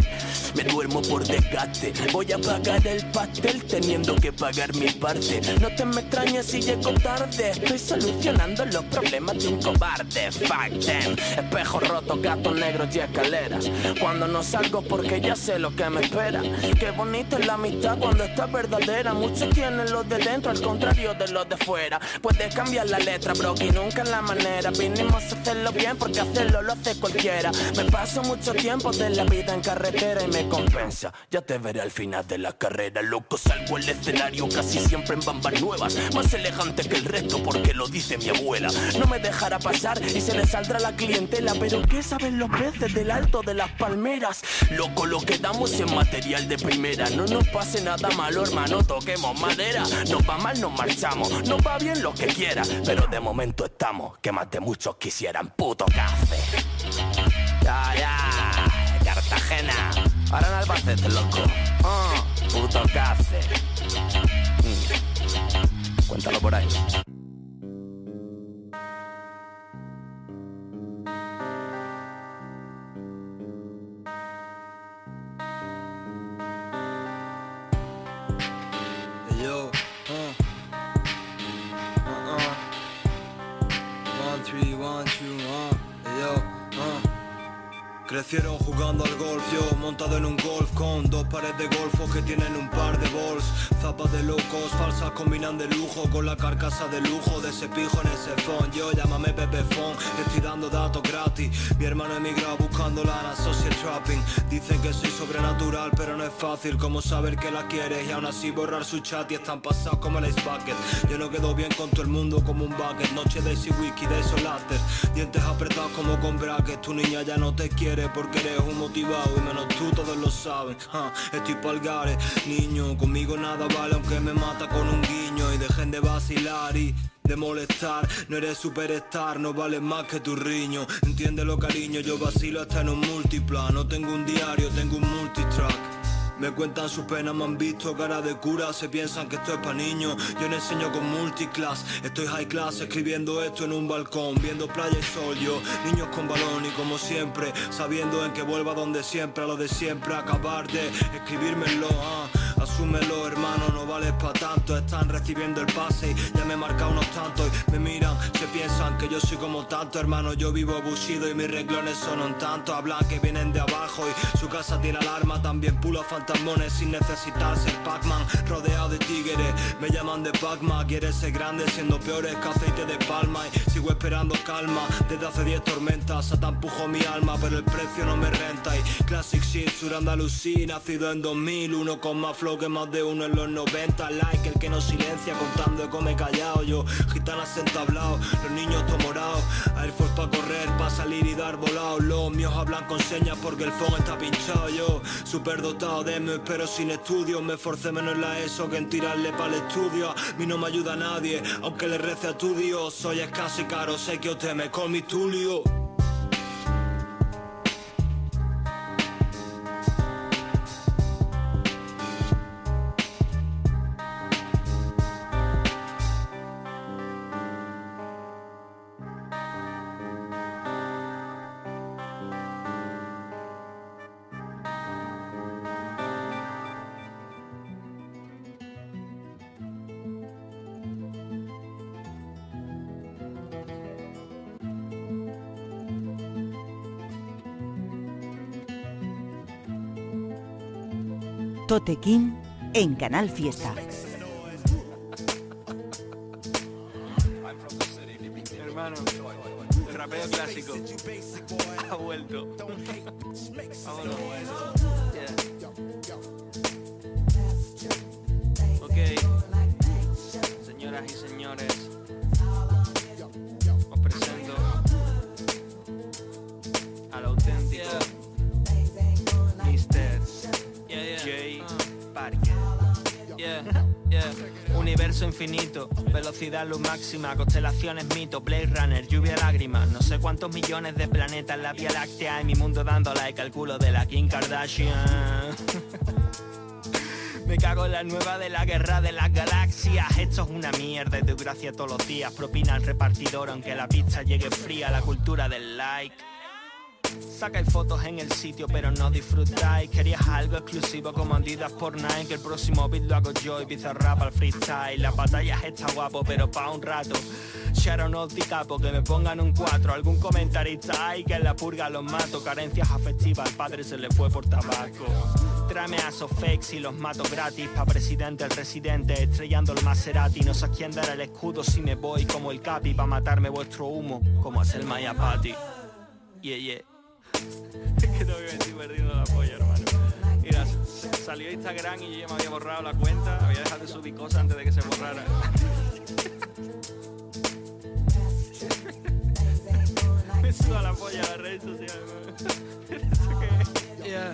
me duermo por desgaste. Voy a pagar el pastel teniendo que pagar mi parte. No te me extrañes si llego tarde. Estoy solucionando los problemas de un cobarde. Fuck them. Espejo roto, gatos negros y escaleras. Cuando no salgo porque ya sé lo que me espera. Qué bonita es la amistad cuando está verdadera. Muchos tienen los de dentro al contrario de los de fuera. Puedes cambiar la letra, bro, y nunca la manera. Vinimos a hacerlo bien porque hacerlo lo hace cualquiera. Me paso mucho tiempo de la vida en carretera y me compensa. Ya te veré al final de la carrera, loco. Salgo al escenario casi siempre en bambas nuevas. Más elegante que el resto porque lo dice mi abuela. No me dejará pasar y se le saldrá la clientela. Pero ¿qué saben los peces del alto de las palmeras? Loco, lo que damos es material de primera. No nos pase nada malo, hermano, toquemos madera. Nos va mal, nos marchamos. Nos va bien lo que quiera. Pero de momento estamos, que más de muchos quisieran puto café. Ya, ya, Cartagena. Ahora en Albacete, loco. Ah, puto café. Mm. Cuéntalo por ahí. Crecieron jugando al golf, yo montado en un golf con dos pares de golfos que tienen un par de balls. Zapas de locos, falsas combinan de lujo con la carcasa de lujo de ese pijo en ese phone. Yo llámame Pepe Phone, estoy dando datos gratis. Mi hermano emigrado buscando la social trapping. Dicen que soy sobrenatural, pero no es fácil como saber que la quieres y aún así borrar su chat y están pasados como el Ice Bucket. Yo no quedo bien con todo el mundo como un bucket. Noche de Easy Wiki, de Solater. Dientes apretados como con brackets. Tu niña ya no te quiere porque eres un motivado y menos tú todos lo saben. Estoy palgares, niño, conmigo nada vale aunque me mata con un guiño y dejen de vacilar y de molestar, no eres superstar, no vales más que tu riño. Entiéndelo cariño, yo vacilo hasta en un multiplan. No tengo un diario, tengo un multitrack. Me cuentan sus penas, me han visto cara de cura, se piensan que esto es pa' niños. Yo le enseño con multiclass, estoy high class escribiendo esto en un balcón, viendo playa y sol. Yo, niños con balón y como siempre, sabiendo en que vuelva donde siempre, a lo de siempre, acabar de escribírmelo, ah. Asúmelo, hermano, no vales pa' tanto. Están recibiendo el pase y ya me he marcado unos tantos. Y me miran, se piensan que yo soy como tanto, hermano. Yo vivo abusido y mis renglones son un tanto. Hablan que vienen de abajo y su casa tiene alarma. También pulo fantasmones sin necesitar ser Pac-Man. Rodeado de tigres, me llaman de Pac-Man. Quieres ser grande siendo peores que aceite de palma. Y sigo esperando calma desde hace 10 tormentas. Satan empujó mi alma, pero el precio no me renta. Y Classic Shit, Sur Andalusí, nacido en 2001 con más flow que más de uno en los 90 Like el que no silencia contando de come callado Yo, gitanas entablado, los niños tomorados Air Force pa' correr, pa' salir y dar volado Los míos hablan con señas porque el phone está pinchado Yo, super dotado de me pero sin estudios Me forcé menos en la ESO que en tirarle para el estudio. A mí no me ayuda nadie, aunque le rece a tu Dios. Soy escaso y caro, sé que usted me call mi Tulio Tote King en Canal Fiesta. Hermano, El clásico. Ha vuelto. Vámonos. Universo infinito, velocidad luz máxima, constelaciones mito, Blade Runner, lluvia lágrimas, no sé cuántos millones de planetas en la Vía Láctea y mi mundo dando like al culo de la Kim Kardashian. Me cago en la nueva de la guerra de las galaxias. Esto es una mierda y doy gracias todos los días. Propina al repartidor aunque la pizza llegue fría. La cultura del like. Sacáis fotos en el sitio pero no disfrutáis. Querías algo exclusivo como Adidas por Nike Que el próximo beat lo hago yo y rap al freestyle. La batalla está guapo pero pa' un rato. Sharon o capo que me pongan un 4 Algún comentarista hay que en la purga los mato. Carencias afectivas al padre se le fue por tabaco. Tráeme a fakes y los mato gratis. Pa' presidente el residente estrellando el Maserati. No sé quién dar el escudo si me voy como el capi. Pa' matarme vuestro humo como el Maya Patty Yeah, yeah Es que que estoy perdiendo la polla, hermano. Mira, salió Instagram y yo ya me había borrado la cuenta, había dejado de subir cosas antes de que se borrara. me suda la polla la red social, Yeah.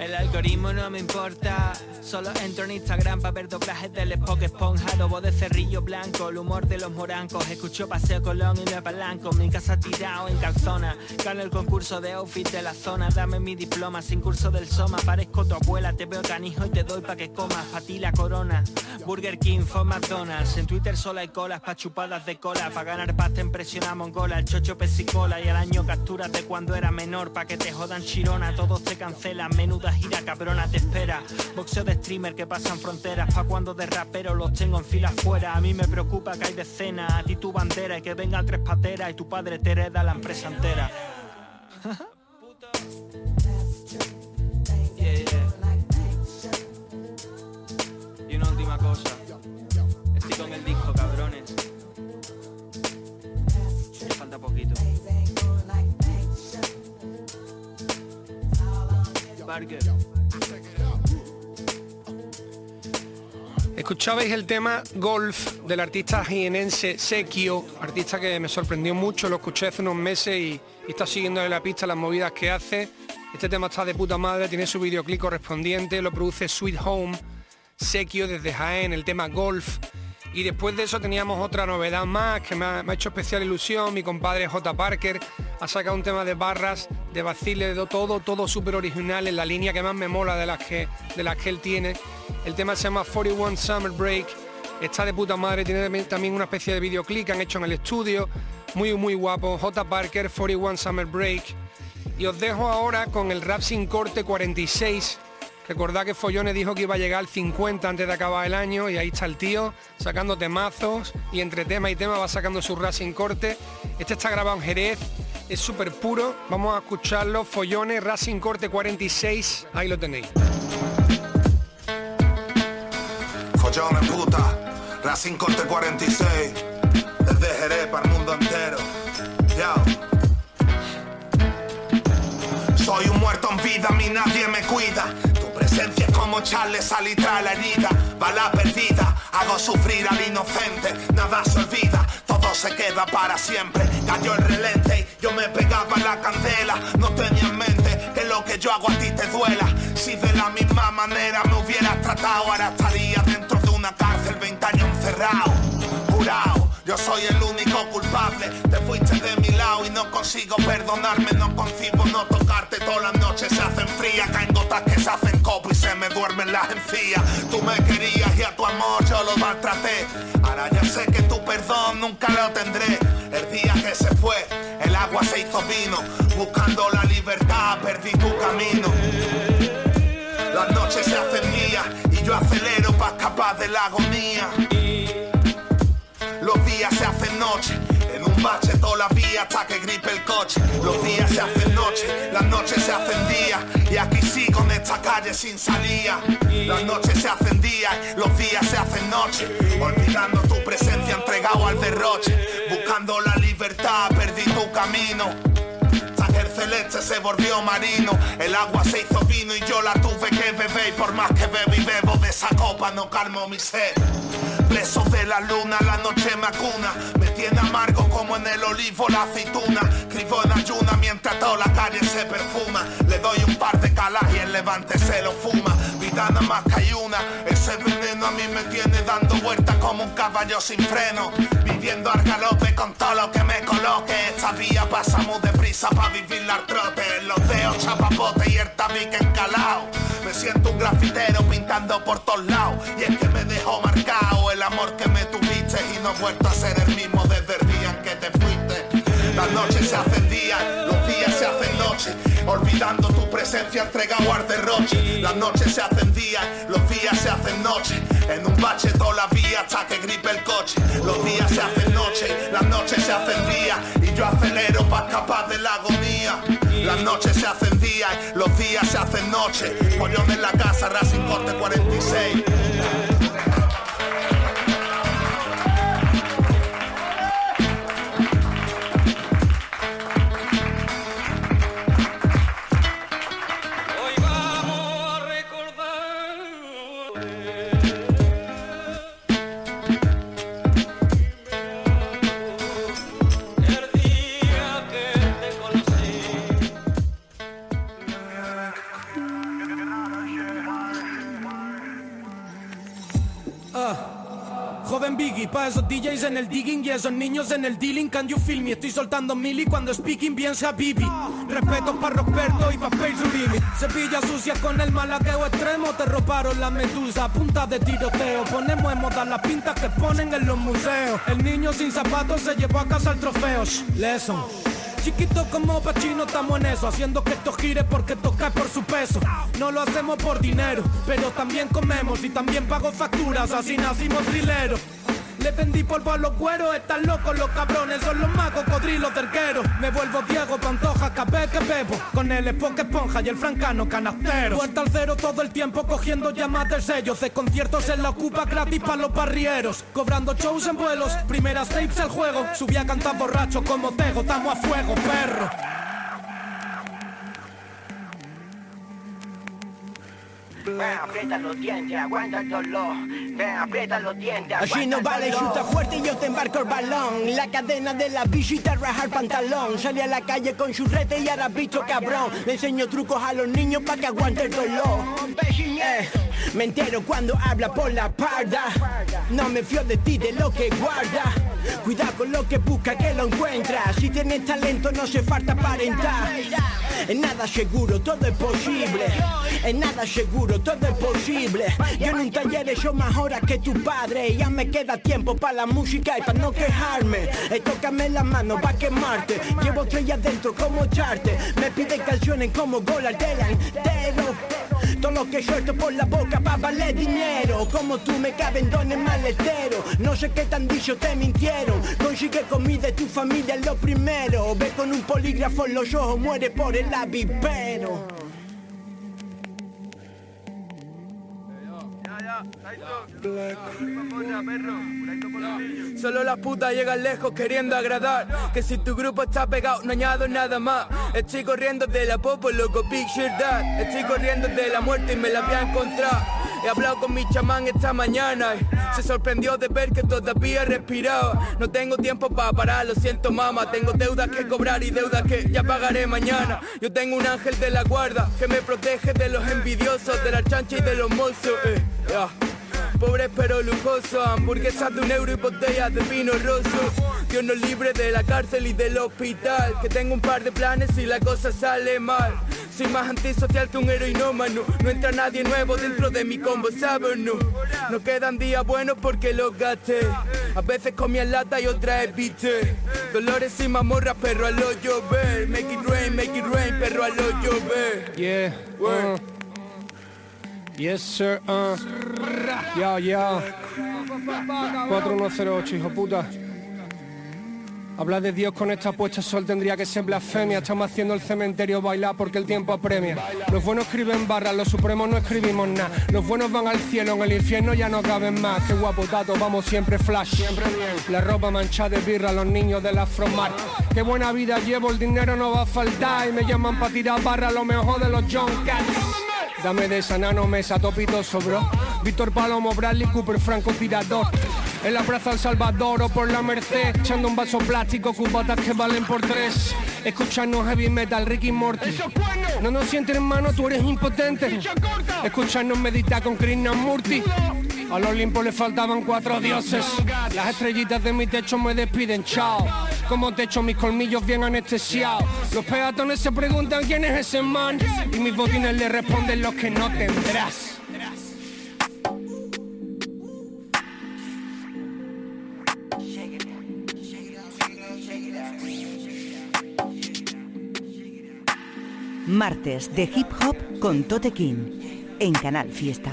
El algoritmo no me importa, solo entro en Instagram para ver doblajes del Spock Esponja, lobo de cerrillo blanco, el humor de los morancos, escucho Paseo Colón y me apalanco, mi casa tirado en calzona, gano el concurso de outfit de la zona, dame mi diploma sin curso del Soma, parezco tu abuela, te veo canijo y te doy pa' que comas, pa' ti la corona, Burger King, for McDonald's, en Twitter solo hay colas pa' chupadas de cola, pa' ganar pasta impresiona mongola, el chocho pesicola y al año capturas de cuando era menor, pa' que te jodan chirona, todos te cancelan, menuda gira cabrona te espera. Boxeo de streamer que pasan fronteras, pa' cuando de rapero los tengo en fila fuera. A mí me preocupa que hay decenas, a ti tu bandera y que vengan tres pateras y tu padre te hereda la empresa entera. Escuchabais el tema Golf del artista jienense Sekio, artista que me sorprendió mucho, lo escuché hace unos meses y, y está siguiendo en la pista las movidas que hace. Este tema está de puta madre, tiene su videoclip correspondiente, lo produce Sweet Home, Sekio desde Jaén, el tema Golf. Y después de eso teníamos otra novedad más que me ha, hecho especial ilusión. Mi compadre J. Parker ha sacado un tema de barras, de Bacile, de todo, todo súper original en la línea que más me mola de las que, de las que él tiene. El tema se llama 41 Summer Break. Está de puta madre, tiene también una especie de videoclip que han hecho en el estudio. Muy, muy guapo. J. Parker, 41 Summer Break. Y os dejo ahora con el rap sin corte 46. Recordad que Follones dijo que iba a llegar al 50 antes de acabar el año y ahí está el tío sacando temazos y entre tema y tema va sacando su rap sin corte. Este está grabado en Jerez, es súper puro. Vamos a escucharlo. Follones, rap sin corte 46. Ahí lo tenéis. Follones puta, Racing Corte 46 Desde Jerez para el mundo entero Yao. Soy un muerto en vida, a mí nadie me cuida presencia es como echarle salitre a la herida Bala perdida, hago sufrir al inocente Nada se olvida, todo se queda para siempre Cayó el relente y yo me pegaba la candela No tenía en mente que lo que yo hago a ti te duela Si de la misma manera me hubieras tratado Ahora estaría dentro de una cárcel 20 años encerrado Jurado, yo soy el único Te fuiste de mi lado y no consigo perdonarme. No concibo no tocarte Todas las noches se hacen frías. Caen gotas que se hacen copo y se me duermen las encías. Tú me querías y a tu amor yo lo maltraté. Ahora ya sé que tu perdón nunca lo tendré. El día que se fue, el agua se hizo vino. Buscando la libertad perdí tu camino. Las noches se hacen días y yo acelero para escapar de la agonía. Los días se hacen noche, bache toda la vía hasta que gripe el coche. Los días se hacen noche, las noches se hacen días. Y aquí sigo en esta calle sin salida. Las noches se hacen días, los días se hacen noche. Olvidando tu presencia entregado al derroche. Buscando la libertad, perdí tu camino. Saquer celeste se volvió marino. El agua se hizo vino y yo la tuve que beber. Y por más que bebo y bebo de esa copa, no calmo mi sed. Preso de la luna, la noche me acuna. Me tiene amargo como en el olivo la aceituna. Escribo en ayuna mientras toda la calle se perfuma. Le doy un par de calas y el levante se lo fuma. Vida nada más que hay una. Ese veneno a mí me tiene dando vueltas como un caballo sin freno. Viviendo al galope con todo lo que me coloque. Esta vía pasa muy deprisa para vivir la trote. Los dedos chapapote y el tabique encalao. Me siento un grafitero pintando por todos lados. Y es que me dejó marcado el amor que me tuviste y no he vuelto a ser el mismo desde el día en que te fuiste. Las noches se hacen días, Olvidando tu presencia entregado al. Las noches se hacen días, los días se hacen noches. En un bache toda la vía hasta que gripe el coche. Los días se hacen noches, las noches se hacen días. Y yo acelero para escapar de la agonía. Las noches se hacen días, los días se hacen noches. Pollón en la casa, Racing Corte 46. Pa' esos DJs en el digging y esos niños en el dealing. Can you feel me? Estoy soltando mili cuando speaking bien sea Bibi. Respeto para Roberto y pa' Urimi. Cepilla sucia con el malaqueo extremo. Te robaron la medusa, punta de tiroteo. Ponemos en moda las pintas que ponen en los museos. El niño sin zapatos se llevó a casa el trofeo. Lesson. Chiquito como Pachino estamos en eso Haciendo que esto gire porque toca por su peso No lo hacemos por dinero Pero también comemos y también pago facturas Así nacimos trileros le vendí polvo a los cueros, están locos los cabrones, son los más cocodrilos terqueros. Me vuelvo Diego Pantoja, capé que bebo, con el espoque esponja y el francano canastero. Vuelta al cero todo el tiempo cogiendo llamadas del sello, de conciertos en la ocupa gratis para los barrieros. Cobrando shows en vuelos, primeras tapes al juego, subí a cantar borracho como tego, estamos a fuego, perro. Ven, aprieta los dientes, aguanta el dolor. Ven, aprieta los dientes, Allí no aguanta vale, chuta fuerte y yo te embarco el balón. La cadena de la bici te raja el pantalón. Salí a la calle con churrete y ahora bicho cabrón. Le enseño trucos a los niños para que aguante el dolor. Eh, me entero cuando habla por la parda. No me fío de ti, de lo que guarda. Cuidado con lo que busca que lo encuentra. Si tienes talento no se falta aparentar. En nada seguro, todo es posible. En nada seguro, todo es posible. Yo en un taller hecho más horas que tu padre. Ya me queda tiempo para la música y para no quejarme. Eh, tócame la mano para quemarte. Llevo estrellas dentro como echarte. Me piden canciones como gol al delantero. Todo lo que suelto por la boca va a valer dinero. Como tú me caben dones maletero. No sé qué tan dicho te mintieron. Consigue comida de tu familia lo primero. Ve con un polígrafo en los ojos, muere por el avipero. Solo las putas llegan lejos queriendo agradar. Que si tu grupo está pegado no añado nada más. Estoy corriendo de la popo, loco, picture that. Estoy corriendo de la muerte y me la voy a encontrar. He hablado con mi chamán esta mañana se sorprendió de ver que todavía respiraba. No tengo tiempo para parar, lo siento mama Tengo deudas que cobrar y deudas que ya pagaré mañana. Yo tengo un ángel de la guarda que me protege de los envidiosos De la chancha y de los mozos eh, ya. Pobre pero lujoso, hamburguesas de un euro y botellas de vino roso. Dios nos libre de la cárcel y del hospital. Que tengo un par de planes y la cosa sale mal. Soy más antisocial que un heroinómano. No entra nadie nuevo dentro de mi combo, ¿sabes? No, no quedan días buenos porque los gasté. A veces comía lata y otras evité. Dolores y mamorras, perro a lo llover. Make it rain, make it rain, perro a lo llover. Yeah. uh. Yes, sir. Uh. Ya, ya. 4108, hijo puta. Hablar de Dios con esta puesta sol tendría que ser blasfemia. Estamos haciendo el cementerio bailar porque el tiempo apremia. Los buenos escriben barras, los supremos no escribimos nada. Los buenos van al cielo, en el infierno ya no caben más. Qué guapo tato, vamos siempre flash. Siempre bien. La ropa manchada de birra, los niños de la Fromar. Qué buena vida llevo, el dinero no va a faltar. Y me llaman para tirar barra, lo mejor de los John Cats. Dame de esa nano mesa, topito bro. Víctor Palomo, Bradley Cooper, Franco Tirador. En la plaza El Salvador o por la Merced, echando un vaso plástico, cubatas que valen por tres. Escucharnos heavy metal, Ricky Morty. No nos sientes hermano, tú eres impotente. Escucharnos meditar con Murti. Al Olimpo le faltaban cuatro dioses. Las estrellitas de mi techo me despiden, chao. Como techo, mis colmillos bien anestesiados. Los peatones se preguntan quién es ese man. Y mis botines le responden los que no tendrás. Martes de Hip Hop con Tote King en Canal Fiesta.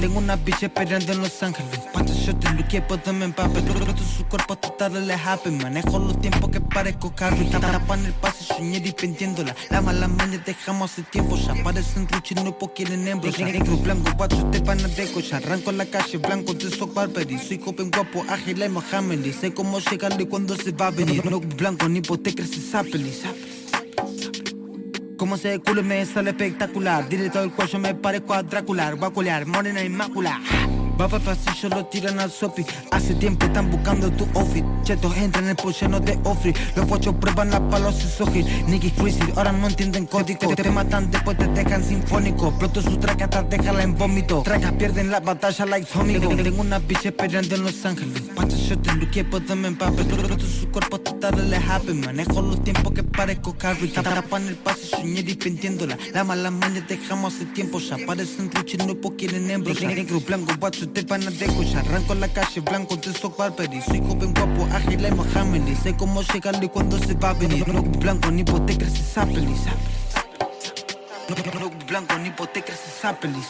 Tengo una bicha esperando en Los Ángeles. Pasa yo te lo quiero me empape Todo su cuerpo total le happy. Manejo los tiempos que parezco carro Y tapan el pase soñé pendiéndola La mala maña dejamos hace tiempo Ya. Parecen ruchis, no po quieren hembros Negro, blanco, guacho, te van a dejo Ya arranco en la calle, blanco, de soy Barberi. Soy joven, guapo, ágil, y Mohamed Sé cómo llegarle cuando se va a venir. No blanco, ni hipoteca, se sapeli, como se culo me sale espectacular. Directo del cuello me parezco a Drácula. Guaculear, morena inmaculada Va para pasillo, lo tiran al sopi Hace tiempo están buscando tu outfit. Chetos entran en el lleno de ofri Los guachos prueban la palos y sojil Nicky crazy, ahora no entienden código. Te matan, después te dejan sinfónico Pronto su traca hasta déjala en vómito. Tracas pierden la batalla like Tommy Tengo una bitch esperando en Los Ángeles. Pancha yo te lo que puedo me empape Pronto su cuerpo total happy Manejo los tiempos que parezco Carrie Tapan el pase, soñé pendiéndola La mala maña dejamos hace tiempo. Ya parecen ruchis, no quieren hembros Negro, blanco, guacho te van a ya Arranco la calle blanco de soy Barberi Soy joven guapo, ágil y Sé cómo llegarle cuando se va a venir. No blanco ni hipoteca se sapeli No blanco ni hipoteca se sapeli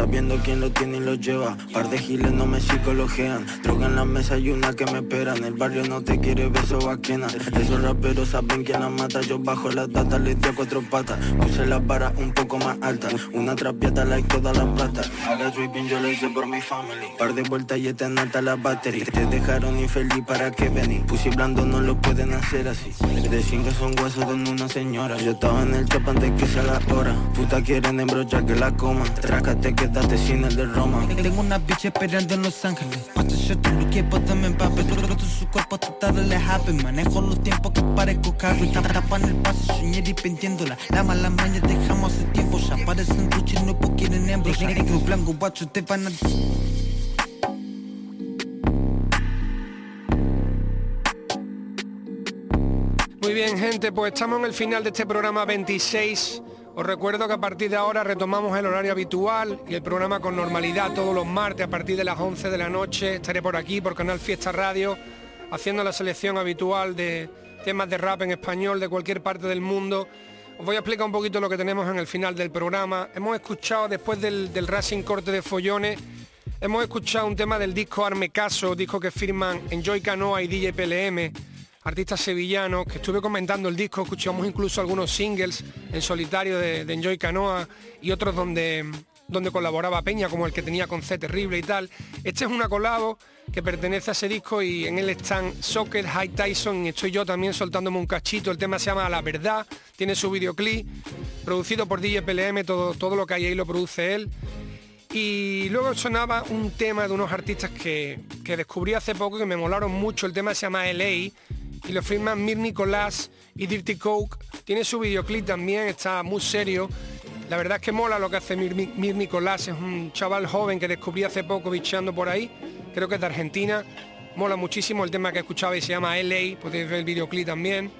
sabiendo quién lo tiene y lo lleva. Par de giles no me psicologean. Droga en la mesa y una que me espera. En el barrio no te quiere beso vaquena. Esos raperos saben quién la mata. Yo bajo las data, les doy cuatro patas. Puse las varas un poco más altas. Una trapiata like toda la plata. Ahora bien yo lo hice por mi family. Par de vueltas y está en alta la batería. Te dejaron infeliz para que vení. Pussy blando no lo pueden hacer así. De que son huesos de una señora. Yo estaba en el top antes que sea la hora. Puta quieren embrochar que la coma. Trácate que date sin el de Roma. Tengo una bitch esperando en Los Ángeles. Pasa yo te lo que puedo me empape. Todo su cuerpo total le happy. Manejo los tiempos que parezco carro. Y tapan el paso, soñé y pendiéndola. La mala maña dejamos hace tiempo. Ya parecen ruchis, no quieren hembros. Negro, blanco, guacho, te van a... Muy bien, gente, pues estamos en el final de este programa 26 os recuerdo que a partir de ahora retomamos el horario habitual y el programa con normalidad todos los martes a partir de las 11 de la noche. Estaré por aquí, por Canal Fiesta Radio, haciendo la selección habitual de temas de rap en español de cualquier parte del mundo. Os voy a explicar un poquito lo que tenemos en el final del programa. Hemos escuchado después del, del Racing Corte de Follones, hemos escuchado un tema del disco Arme Caso, disco que firman Enjoy Canoa y DJ PLM artistas sevillanos, que estuve comentando el disco, escuchamos incluso algunos singles en solitario de, Enjoy Canoa y otros donde, donde colaboraba Peña, como el que tenía con C Terrible y tal. Este es una colabo que pertenece a ese disco y en él están Socket, High Tyson y estoy yo también soltándome un cachito. El tema se llama La Verdad, tiene su videoclip, producido por DJ PLM, todo, todo lo que hay ahí lo produce él. Y luego sonaba un tema de unos artistas que, que descubrí hace poco que me molaron mucho. El tema se llama LA y lo firman Mir Nicolás y Dirty Coke. Tiene su videoclip también, está muy serio. La verdad es que mola lo que hace Mir, Nicolás, es un chaval joven que descubrí hace poco bicheando por ahí, creo que es de Argentina. Mola muchísimo el tema que escuchaba y se llama LA, podéis ver el videoclip también.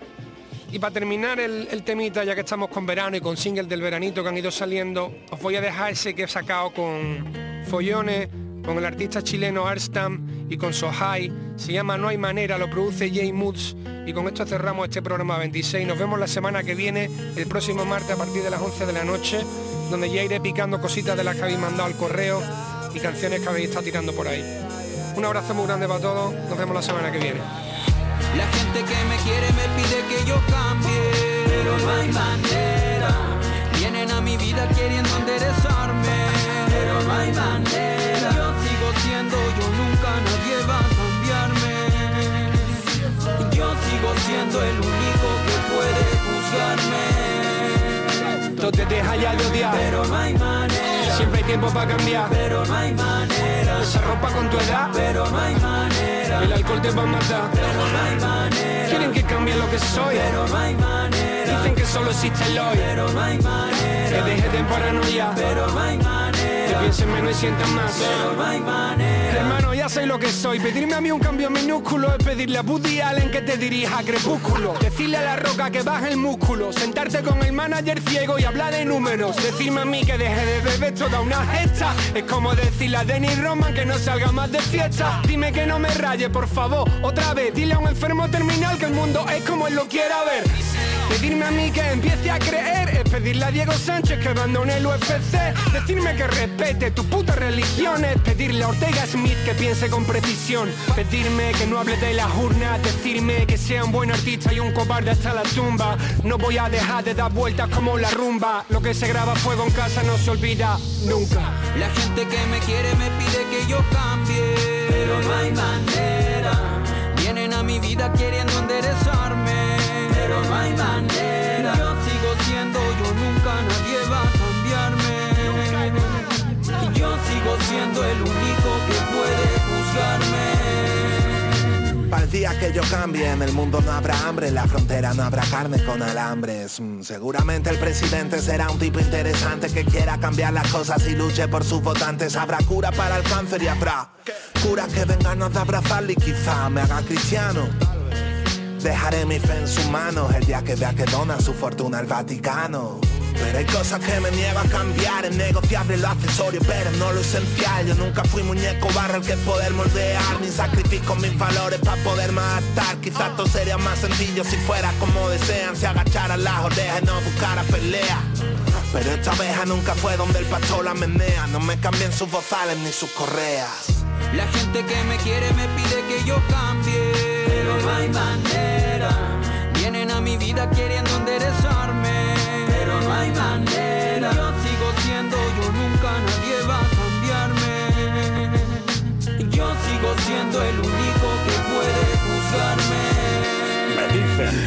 Y para terminar el, el, temita, ya que estamos con verano y con singles del veranito que han ido saliendo, os voy a dejar ese que he sacado con Follones, con el artista chileno Arstam y con Sohai. Se llama No hay manera, lo produce Jay Moods. Y con esto cerramos este programa 26. Nos vemos la semana que viene, el próximo martes a partir de las 11 de la noche, donde ya iré picando cositas de las que habéis mandado al correo y canciones que habéis estado tirando por ahí. Un abrazo muy grande para todos. Nos vemos la semana que viene. La gente que me quiere me pide que yo cambie, pero no hay manera. Vienen a mi vida queriendo enderezarme, pero no hay manera. Siendo yo, nunca nadie va a cambiarme. Yo sigo siendo el único que puede juzgarme. Tú te dejas ya de odiar, pero no hay manera. Siempre hay tiempo para cambiar, pero no hay manera. Esa ropa con tu edad, pero no hay manera. El alcohol te va a matar, pero no hay manera. Quieren que cambie lo que soy, pero no hay manera. Dicen que solo existe el hoy, pero no hay manera. Que deje de paranoia, pero no hay manera. Que piensen menos y sientan más, pero no hay manera. Hermano, ya sé lo que soy. Pedirme a mí un cambio minúsculo es pedirle a Buddy Allen que te dirija a Crepúsculo. Decirle a la roca que baje el músculo. Sentarte con el manager ciego y hablar de números. Decirme a mí que deje de beber toda una gesta. Es como decirle a Denis Roman que no salga más de fiesta. Dime que no me raye, por favor, otra vez. Dile a un enfermo terminal que el mundo es como él lo quiera ver. Pedirme a mí que empiece a creer pedirle a Diego Sánchez que abandone el UFC. Decirme que respete tu puta religión es pedirle a Ortega Smith que piense con precisión. Pedirme que no hable de las urnas, decirme que sea un buen artista y un cobarde hasta la tumba. No voy a dejar de dar vueltas como la rumba. Lo que se graba fuego en casa no se olvida nunca. La gente que me quiere me pide que yo cambie, pero no hay manera. Vienen a mi vida queriendo enderezarme, pero no hay manera. Nadie va a cambiarme. Y yo sigo siendo el único que puede juzgarme. Para el día que yo cambie, en el mundo no habrá hambre, en la frontera no habrá carne con alambres. Mm, seguramente el presidente será un tipo interesante que quiera cambiar las cosas y luche por sus votantes. Habrá cura para el cáncer y habrá curas que vengan a abrazarle y quizá me haga cristiano. Dejaré mi fe en sus manos el día que vea que dona su fortuna al Vaticano. Pero hay cosas que me niego a cambiar, es negociable lo accesorio, pero no lo esencial. Yo nunca fui muñeco barra el que poder moldear, ni sacrifico mis valores para poder adaptar. Quizás todo sería más sencillo si fuera como desean, si agacharan las orejas y no buscara pelea. Pero esta abeja nunca fue donde el pastor la menea, no me cambien sus bozales ni sus correas. La gente que me quiere me pide que yo cambie, pero no hay manera. Vienen a mi vida queriendo hay Yo sigo siendo yo, nunca nadie va a cambiarme. Yo sigo siendo el único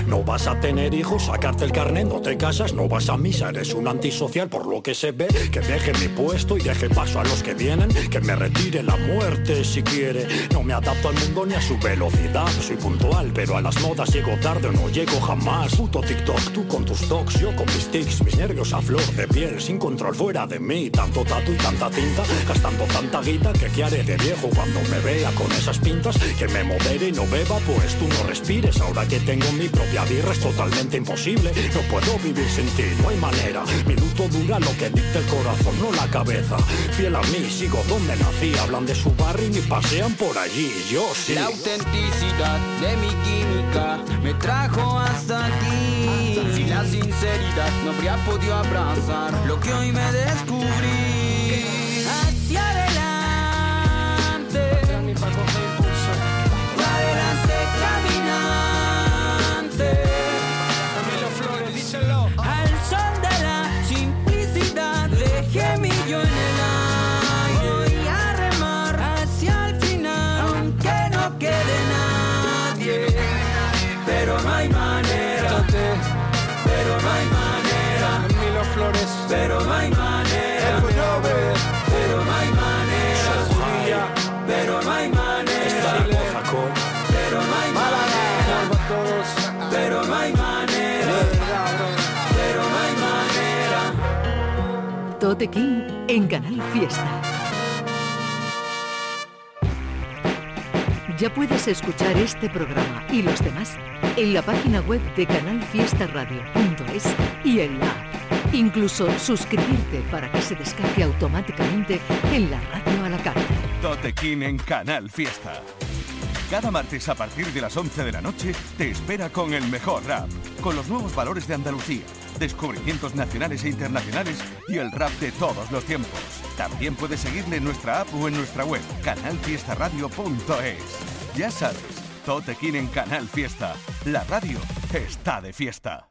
no vas a tener hijos, sacarte el carnet, no te casas, no vas a misa, eres un antisocial por lo que se ve, que deje mi puesto y deje paso a los que vienen, que me retire la muerte si quiere. No me adapto al mundo ni a su velocidad, soy puntual, pero a las modas llego tarde o no llego jamás. Puto TikTok, tú con tus talks, yo con mis tics, mis nervios a flor de piel, sin control fuera de mí, tanto tatu y tanta tinta, gastando tanta guita que qué haré de viejo cuando me vea con esas pintas, que me modere y no beba, pues tú no respires, ahora que tengo mi propia birra es totalmente imposible. No puedo vivir sin ti, no hay manera. Mi luto dura lo que dicta el corazón, no la cabeza. Fiel a mí, sigo donde nací. Hablan de su barrio y pasean por allí. Yo sí. La autenticidad de mi química me trajo hasta aquí. Si la sinceridad no habría podido abrazar lo que hoy me descubrí. Hacia adelante. Flores, Tote King en Canal Fiesta. Ya puedes escuchar este programa y los demás en la página web de canalfiestaradio.es y en la. Incluso suscribirte para que se descargue automáticamente en la radio a la carta. Totequín en Canal Fiesta. Cada martes a partir de las 11 de la noche te espera con el mejor rap, con los nuevos valores de Andalucía, descubrimientos nacionales e internacionales y el rap de todos los tiempos. También puedes seguirle en nuestra app o en nuestra web, canalfiestaradio.es. Ya sabes, Totequín en Canal Fiesta. La radio está de fiesta.